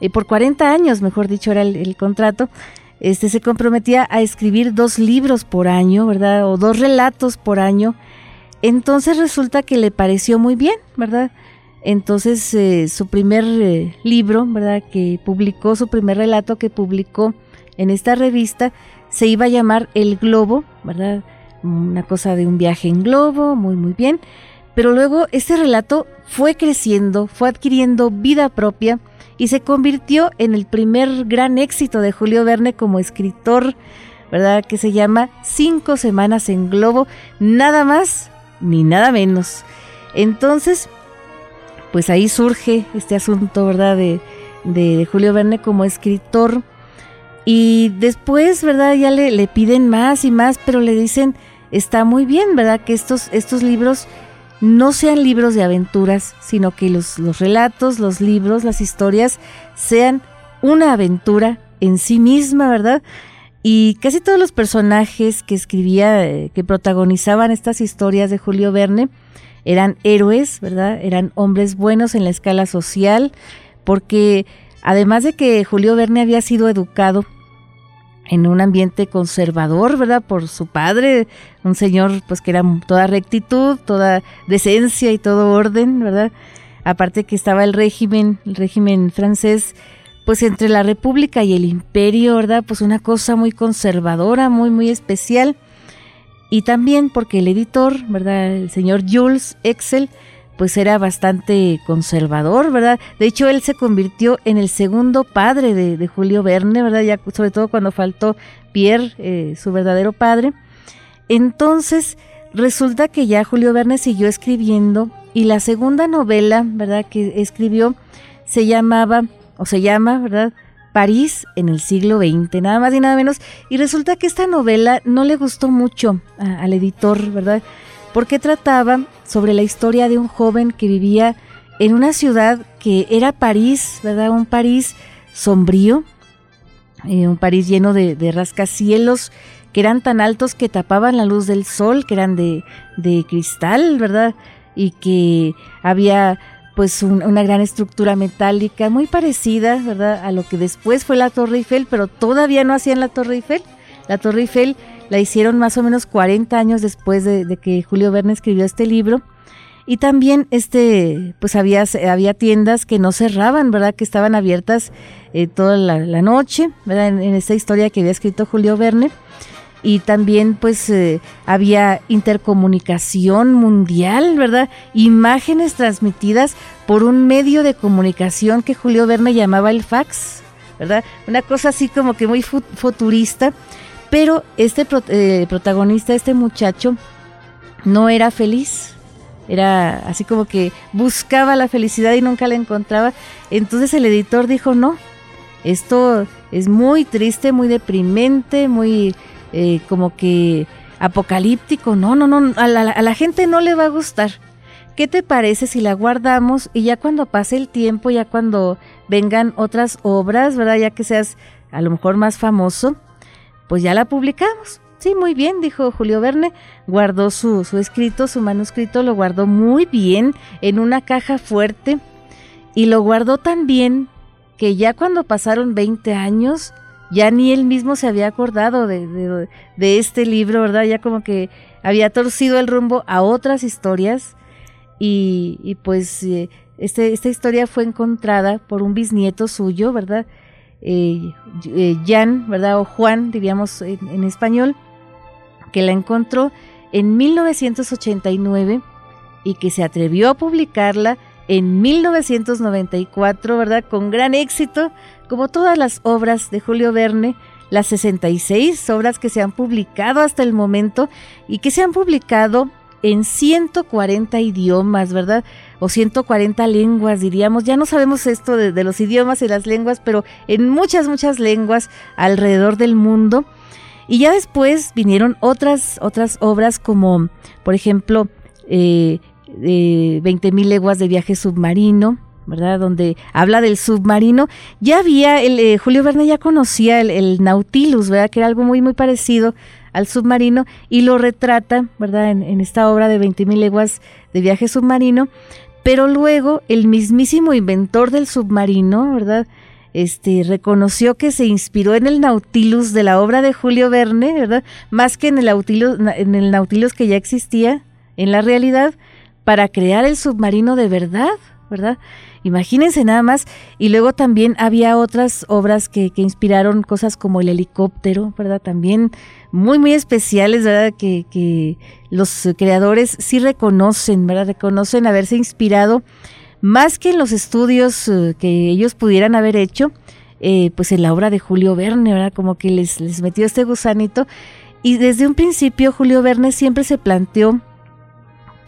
eh, por 40 años, mejor dicho, era el, contrato, este, se comprometía a escribir dos libros por año, ¿verdad? O dos relatos por año. Entonces resulta que le pareció muy bien, ¿verdad? Entonces eh, su primer libro, ¿verdad? Que publicó, su primer relato que publicó en esta revista, se iba a llamar El Globo, ¿verdad? Una cosa de un viaje en globo, muy muy bien, pero luego este relato fue creciendo, fue adquiriendo vida propia y se convirtió en el primer gran éxito de Julio Verne como escritor, ¿verdad? Que se llama Cinco Semanas en Globo, nada más ni nada menos. Entonces, pues ahí surge este asunto, ¿verdad? De, de, Julio Verne como escritor. Y después, ¿verdad? Ya le, le, piden más y más, pero le dicen, está muy bien, ¿verdad? Que estos, estos libros no sean libros de aventuras, sino que los, los relatos, los libros, las historias sean una aventura en sí misma, ¿verdad? Y casi todos los personajes que escribía, eh, que protagonizaban estas historias de Julio Verne, eran héroes, ¿verdad? Eran hombres buenos en la escala social, porque además de que Julio Verne había sido educado en un ambiente conservador, ¿verdad? Por su padre, un señor pues que era toda rectitud, toda decencia y todo orden, ¿verdad? Aparte que estaba el régimen, el régimen francés, pues entre la República y el Imperio, ¿verdad? Pues una cosa muy conservadora, muy, muy especial. Y también porque el editor, ¿verdad? El señor Jules Excel, pues era bastante conservador, ¿verdad? De hecho, él se convirtió en el segundo padre de, Julio Verne, ¿verdad? Ya sobre todo cuando faltó Pierre, eh, su verdadero padre. Entonces, resulta que ya Julio Verne siguió escribiendo y la segunda novela, ¿verdad? Que escribió se llamaba, o se llama, ¿verdad? París en el siglo XX, nada más y nada menos. Y resulta que esta novela no le gustó mucho al editor, ¿verdad? Porque trataba sobre la historia de un joven que vivía en una ciudad que era París, ¿verdad? Un París sombrío, eh, un París lleno de, rascacielos que eran tan altos que tapaban la luz del sol, que eran de, cristal, ¿verdad? Y que había pues una gran estructura metálica muy parecida, ¿verdad? A lo que después fue la Torre Eiffel, pero todavía no hacían la Torre Eiffel. La Torre Eiffel la hicieron más o menos 40 años después de, que Julio Verne escribió este libro. Y también este, pues había, había tiendas que no cerraban, ¿verdad? Que estaban abiertas eh, toda la, noche, ¿verdad? En, esta historia que había escrito Julio Verne. Y también pues eh, había intercomunicación mundial, ¿verdad? Imágenes transmitidas por un medio de comunicación que Julio Verne llamaba el fax, ¿verdad? Una cosa así como que muy futurista pero este eh, protagonista, este muchacho, no era feliz. Era así como que buscaba la felicidad y nunca la encontraba. Entonces el editor dijo, no, esto es muy triste, muy deprimente, muy eh, como que apocalíptico. No, no, no, a la, a la gente no le va a gustar. ¿Qué te parece si la guardamos y ya cuando pase el tiempo, ya cuando vengan otras obras, ¿verdad? Ya que seas a lo mejor más famoso, pues ya la publicamos. Sí, muy bien, dijo Julio Verne. Guardó su, su escrito, su manuscrito, lo guardó muy bien en una caja fuerte y lo guardó tan bien que ya cuando pasaron 20 años, ya ni él mismo se había acordado de, de, este libro, ¿verdad? Ya como que había torcido el rumbo a otras historias y, pues eh, este, esta historia fue encontrada por un bisnieto suyo, ¿verdad? Eh, eh Jan, ¿verdad? O Juan, diríamos en, español, que la encontró en 1989 y que se atrevió a publicarla en 1994, ¿verdad? Con gran éxito, como todas las obras de Julio Verne, las 66 obras que se han publicado hasta el momento y que se han publicado en 140 idiomas, ¿verdad? O 140 lenguas, diríamos. Ya no sabemos esto de, los idiomas y las lenguas, pero en muchas, muchas lenguas alrededor del mundo. Y ya después vinieron otras, otras obras como, por ejemplo, eh, eh, 20.000 leguas de viaje submarino, ¿verdad? Donde habla del submarino. Ya había, el, eh, Julio Verne ya conocía el, Nautilus, ¿verdad? Que era algo muy, muy parecido al submarino y lo retrata, ¿verdad? En, esta obra de 20.000 leguas de viaje submarino. Pero luego el mismísimo inventor del submarino, ¿verdad? Este, reconoció que se inspiró en el Nautilus de la obra de Julio Verne, ¿verdad? Más que en el Nautilus, en el Nautilus que ya existía en la realidad, para crear el submarino de verdad, ¿verdad? Imagínense nada más. Y luego también había otras obras que, que, inspiraron cosas como el helicóptero, ¿verdad? También muy, muy especiales, ¿verdad? Que, que los creadores sí reconocen, ¿verdad? Reconocen haberse inspirado más que en los estudios eh, que ellos pudieran haber hecho, eh, pues en la obra de Julio Verne, ¿verdad? Como que les, les metió este gusanito. Y desde un principio Julio Verne siempre se planteó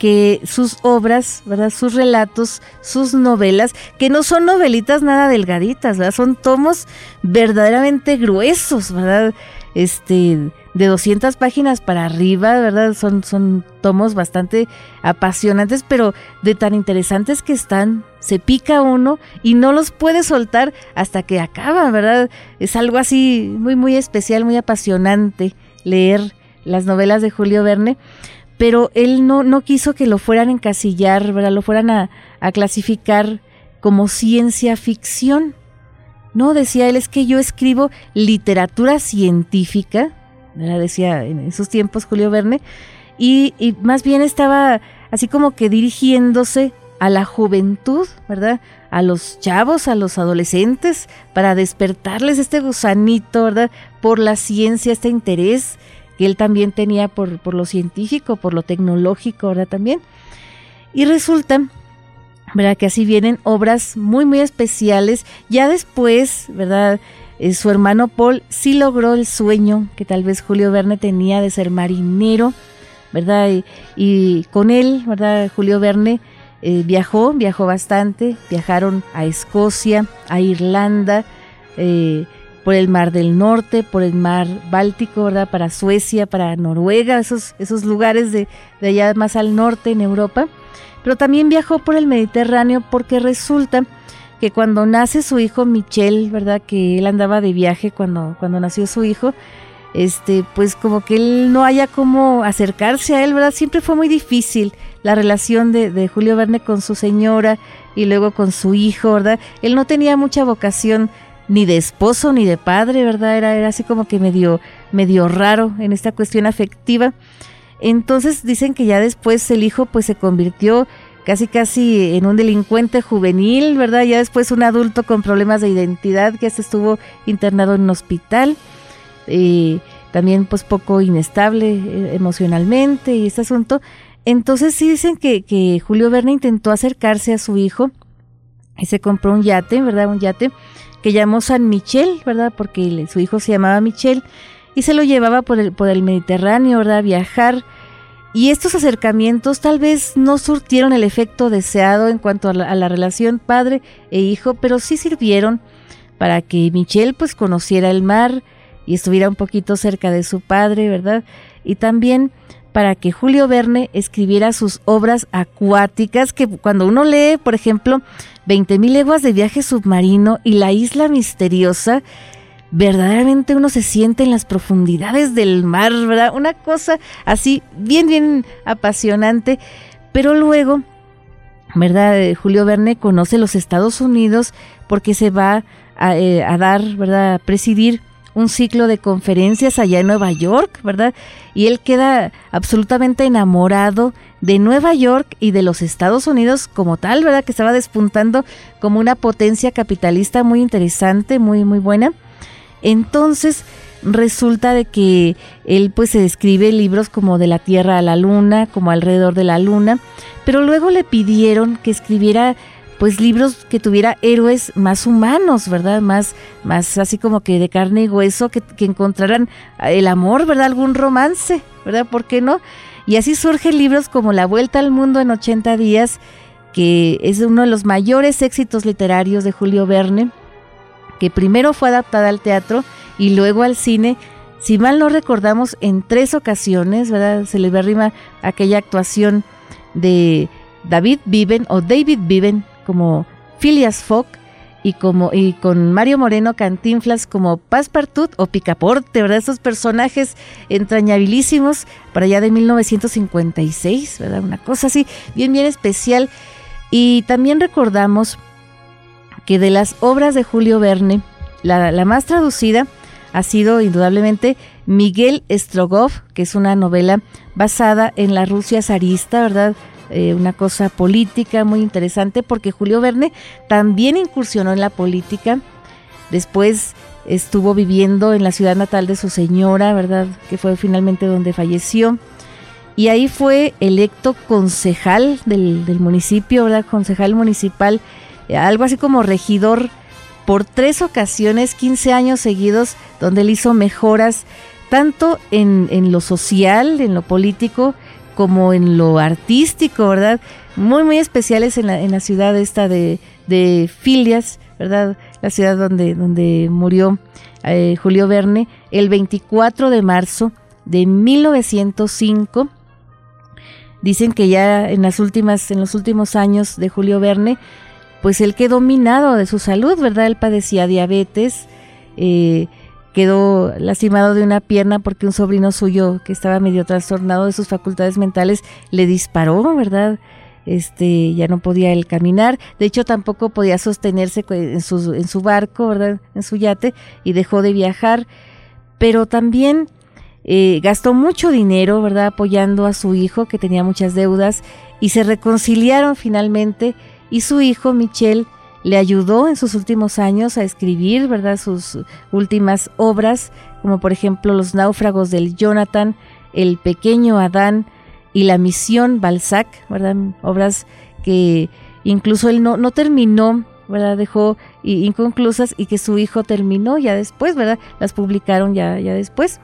que sus obras, ¿verdad? Sus relatos, sus novelas, que no son novelitas nada delgaditas, ¿verdad? Son tomos verdaderamente gruesos, ¿verdad? Este, de 200 páginas para arriba, ¿verdad? Son, son tomos bastante apasionantes, pero de tan interesantes que están, se pica uno y no los puede soltar hasta que acaba, ¿verdad? Es algo así muy, muy especial, muy apasionante leer las novelas de Julio Verne pero él no, no quiso que lo fueran a encasillar, ¿verdad? lo fueran a, clasificar como ciencia ficción. No, decía él, es que yo escribo literatura científica, decía en esos tiempos Julio Verne, y, y, más bien estaba así como que dirigiéndose a la juventud, ¿verdad? A los chavos, a los adolescentes, para despertarles este gusanito, ¿verdad? Por la ciencia, este interés que él también tenía por, por lo científico, por lo tecnológico, ¿verdad? También. Y resulta, ¿verdad? Que así vienen obras muy, muy especiales. Ya después, ¿verdad? Eh, su hermano Paul sí logró el sueño que tal vez Julio Verne tenía de ser marinero, ¿verdad? Y, con él, ¿verdad? Julio Verne eh, viajó, viajó bastante, viajaron a Escocia, a Irlanda, eh, por el Mar del Norte, por el Mar Báltico, ¿verdad? Para Suecia, para Noruega, esos, esos lugares de, de allá más al norte en Europa. Pero también viajó por el Mediterráneo porque resulta que cuando nace su hijo Michel, ¿verdad? Que él andaba de viaje cuando, cuando nació su hijo, este, pues como que él no haya cómo acercarse a él, ¿verdad? Siempre fue muy difícil la relación de, de, Julio Verne con su señora y luego con su hijo, ¿verdad? Él no tenía mucha vocación ni de esposo ni de padre, ¿verdad? Era, era así como que medio medio raro en esta cuestión afectiva. Entonces dicen que ya después el hijo pues se convirtió casi casi en un delincuente juvenil, ¿verdad? Ya después un adulto con problemas de identidad que se estuvo internado en un hospital. Eh, también pues poco inestable eh, emocionalmente y este asunto. Entonces sí dicen que, que Julio Verne intentó acercarse a su hijo y se compró un yate, ¿verdad? Un yate que llamó San Michel, ¿verdad? Porque su hijo se llamaba Michel y se lo llevaba por el, por el Mediterráneo, ¿verdad? Viajar. Y estos acercamientos tal vez no surtieron el efecto deseado en cuanto a la, relación padre e hijo, pero sí sirvieron para que Michel pues conociera el mar y estuviera un poquito cerca de su padre, ¿verdad? Y también para que Julio Verne escribiera sus obras acuáticas, que cuando uno lee, por ejemplo, 20.000 leguas de viaje submarino y La isla misteriosa, verdaderamente uno se siente en las profundidades del mar, ¿verdad? Una cosa así bien, bien apasionante. Pero luego, ¿verdad? Eh, Julio Verne conoce los Estados Unidos porque se va a, eh, a dar, ¿verdad? A presidir un ciclo de conferencias allá en Nueva York, ¿verdad? Y él queda absolutamente enamorado de Nueva York y de los Estados Unidos como tal, ¿verdad? Que estaba despuntando como una potencia capitalista muy interesante, muy, muy buena. Entonces, resulta de que él pues se escribe libros como de la Tierra a la Luna, como alrededor de la Luna, pero luego le pidieron que escribiera pues libros que tuviera héroes más humanos, ¿verdad? Más, más así como que de carne y hueso, que, encontraran el amor, ¿verdad? Algún romance, ¿verdad? ¿Por qué no? Y así surgen libros como La Vuelta al Mundo en 80 días, que es uno de los mayores éxitos literarios de Julio Verne, que primero fue adaptada al teatro y luego al cine. Si mal no recordamos, en tres ocasiones, ¿verdad? Se le rima aquella actuación de David Viven o David Viven como Phileas Fogg y como y con Mario Moreno Cantinflas como Passepartout o Picaporte, ¿verdad? Esos personajes entrañabilísimos para allá de 1956, ¿verdad? Una cosa así bien bien especial y también recordamos que de las obras de Julio Verne, la, la más traducida ha sido indudablemente Miguel Strogoff, que es una novela basada en la Rusia zarista, ¿verdad? Eh, una cosa política muy interesante porque Julio Verne también incursionó en la política. Después estuvo viviendo en la ciudad natal de su señora, ¿verdad? Que fue finalmente donde falleció. Y ahí fue electo concejal del, municipio, ¿verdad? Concejal municipal, eh, algo así como regidor por tres ocasiones, 15 años seguidos, donde él hizo mejoras tanto en, en lo social, en lo político, como en lo artístico, ¿verdad? Muy, muy especiales en la, en la ciudad esta de, de Filias, ¿verdad? La ciudad donde, donde murió eh, Julio Verne el 24 de marzo de 1905. Dicen que ya en las últimas, en los últimos años de Julio Verne, pues él quedó minado de su salud, ¿verdad? Él padecía diabetes, eh, quedó lastimado de una pierna porque un sobrino suyo que estaba medio trastornado de sus facultades mentales le disparó, ¿verdad? Este, ya no podía él caminar, de hecho tampoco podía sostenerse en su, barco, ¿verdad? En su yate y dejó de viajar, pero también eh, gastó mucho dinero, ¿verdad? Apoyando a su hijo que tenía muchas deudas y se reconciliaron finalmente y su hijo Michel le ayudó en sus últimos años a escribir, ¿verdad? Sus últimas obras, como por ejemplo Los náufragos del Jonathan, El pequeño Adán y La misión Balzac, ¿verdad? Obras que incluso él no, terminó, ¿verdad? Dejó inconclusas y que su hijo terminó ya después, ¿verdad? Las publicaron ya, ya después.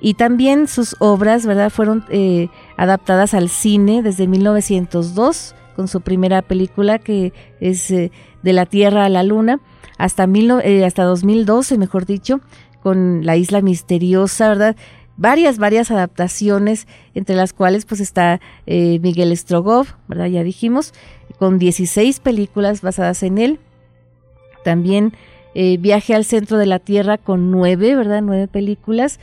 Y también sus obras, ¿verdad? Fueron eh, adaptadas al cine desde 1902 con su primera película que es eh, De la Tierra a la Luna, hasta, mil, eh, hasta 2012, mejor dicho, con La Isla Misteriosa, ¿verdad? Varias, varias adaptaciones, entre las cuales pues está eh, Miguel Strogoff, ¿verdad? Ya dijimos, con 16 películas basadas en él. También Viaje al Centro de la Tierra con nueve, ¿verdad? Nueve películas.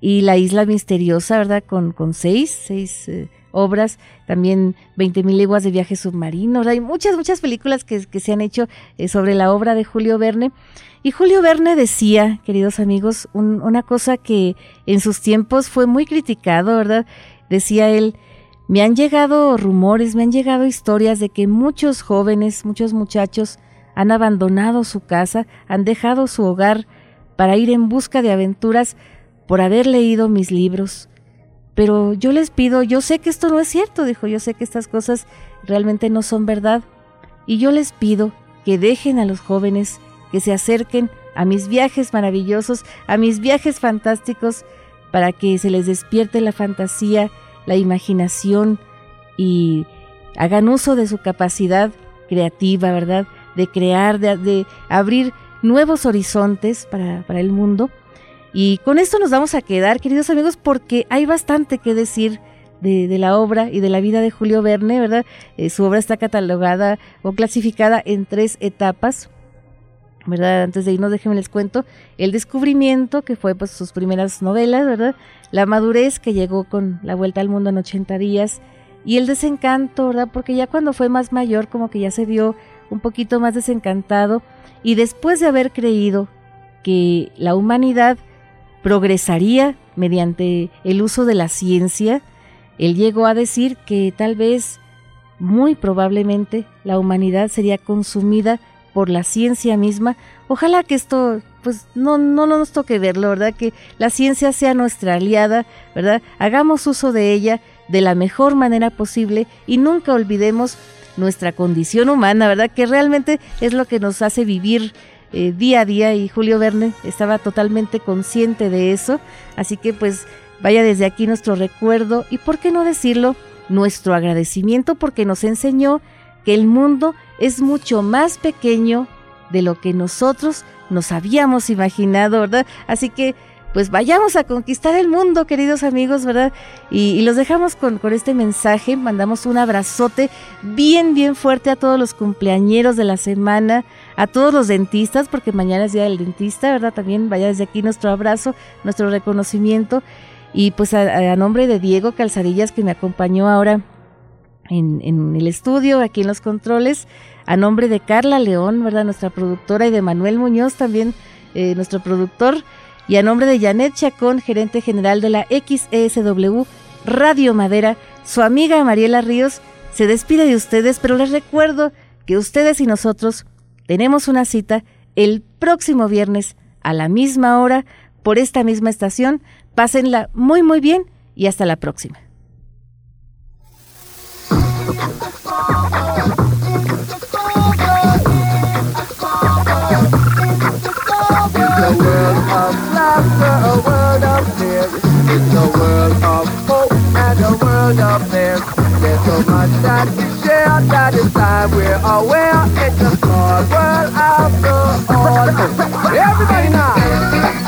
Y La Isla Misteriosa, ¿verdad? Con, con seis, seis obras, también 20 mil leguas de viaje submarino. Hay muchas, muchas películas que, se han hecho eh, sobre la obra de Julio Verne. Y Julio Verne decía, queridos amigos, una cosa que en sus tiempos fue muy criticado, ¿verdad? Decía él, me han llegado rumores, me han llegado historias de que muchos jóvenes, muchos muchachos han abandonado su casa, han dejado su hogar para ir en busca de aventuras por haber leído mis libros. Pero yo les pido, yo sé que esto no es cierto, dijo, yo sé que estas cosas realmente no son verdad, y yo les pido que dejen a los jóvenes que se acerquen a mis viajes maravillosos, a mis viajes fantásticos, para que se les despierte la fantasía, la imaginación y hagan uso de su capacidad creativa, ¿verdad? De crear, de, abrir nuevos horizontes para, para el mundo. Y con esto nos vamos a quedar, queridos amigos, porque hay bastante que decir de, la obra y de la vida de Julio Verne, ¿verdad? Eh, su obra está catalogada o clasificada en tres etapas. ¿verdad? Antes de irnos, déjenme les cuento el descubrimiento, que fue pues sus primeras novelas, ¿verdad? La madurez, que llegó con La Vuelta al Mundo en 80 días, y el desencanto, ¿verdad? Porque ya cuando fue más mayor, como que ya se vio un poquito más desencantado, y después de haber creído que la humanidad progresaría mediante el uso de la ciencia, él llegó a decir que tal vez, muy probablemente, la humanidad sería consumida por la ciencia misma. Ojalá que esto pues no, no, nos toque verlo, ¿verdad? Que la ciencia sea nuestra aliada, ¿verdad? Hagamos uso de ella de la mejor manera posible y nunca olvidemos nuestra condición humana, ¿verdad? Que realmente es lo que nos hace vivir eh, día a día y Julio Verne estaba totalmente consciente de eso, así que pues vaya desde aquí nuestro recuerdo y, ¿por qué no decirlo? Nuestro agradecimiento porque nos enseñó que el mundo es mucho más pequeño de lo que nosotros nos habíamos imaginado, ¿verdad? Así que pues vayamos a conquistar el mundo, queridos amigos, ¿verdad? Y, los dejamos con, con, este mensaje, mandamos un abrazote bien, bien fuerte a todos los cumpleañeros de la semana, a todos los dentistas, porque mañana es Día del Dentista, ¿verdad? También vaya desde aquí nuestro abrazo, nuestro reconocimiento. Y pues a, nombre de Diego Calzadillas, que me acompañó ahora en, el estudio, aquí en los controles, a nombre de Carla León, ¿verdad? Nuestra productora, y de Manuel Muñoz, también eh, nuestro productor, y a nombre de Janet Chacón, gerente general de la XESW Radio Madera, su amiga Mariela Ríos se despide de ustedes, pero les recuerdo que ustedes y nosotros tenemos una cita el próximo viernes a la misma hora por esta misma estación. Pásenla muy muy bien y hasta la próxima. Share that is time we're aware. It's a small world after all. Everybody now.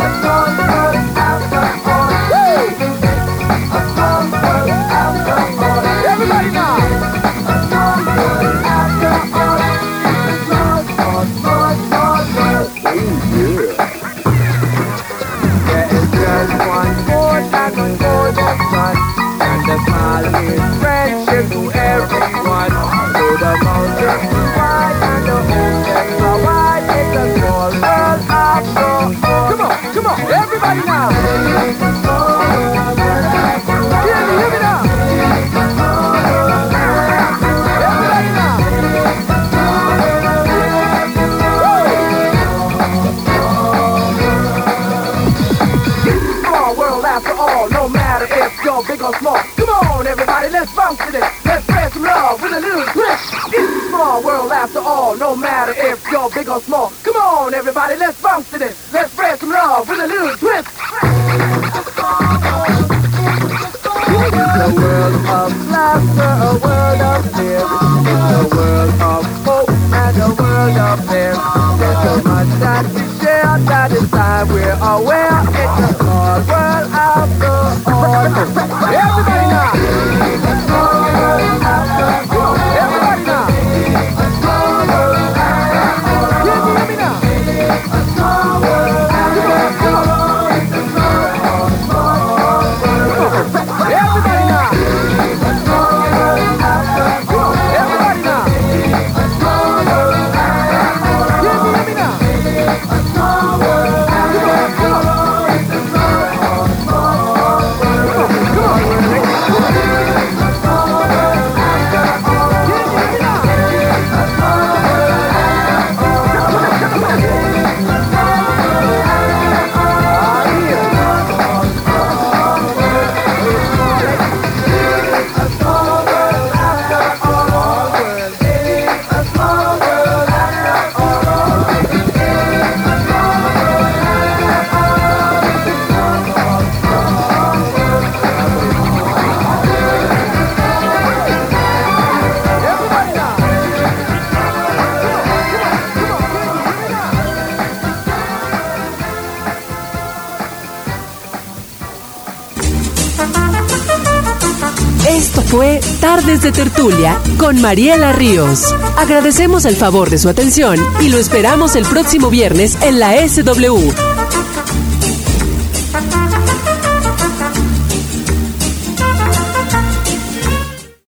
After all, no matter if you're big or small. Come on, everybody, let's bounce to this. Let's spread some love with a little twist. It's a world of laughter, a world of fear. It's a world of hope and a world of fear. There's so much that we share that time we're aware. Tardes de Tertulia con Mariela Ríos. Agradecemos el favor de su atención y lo esperamos el próximo viernes en la SW.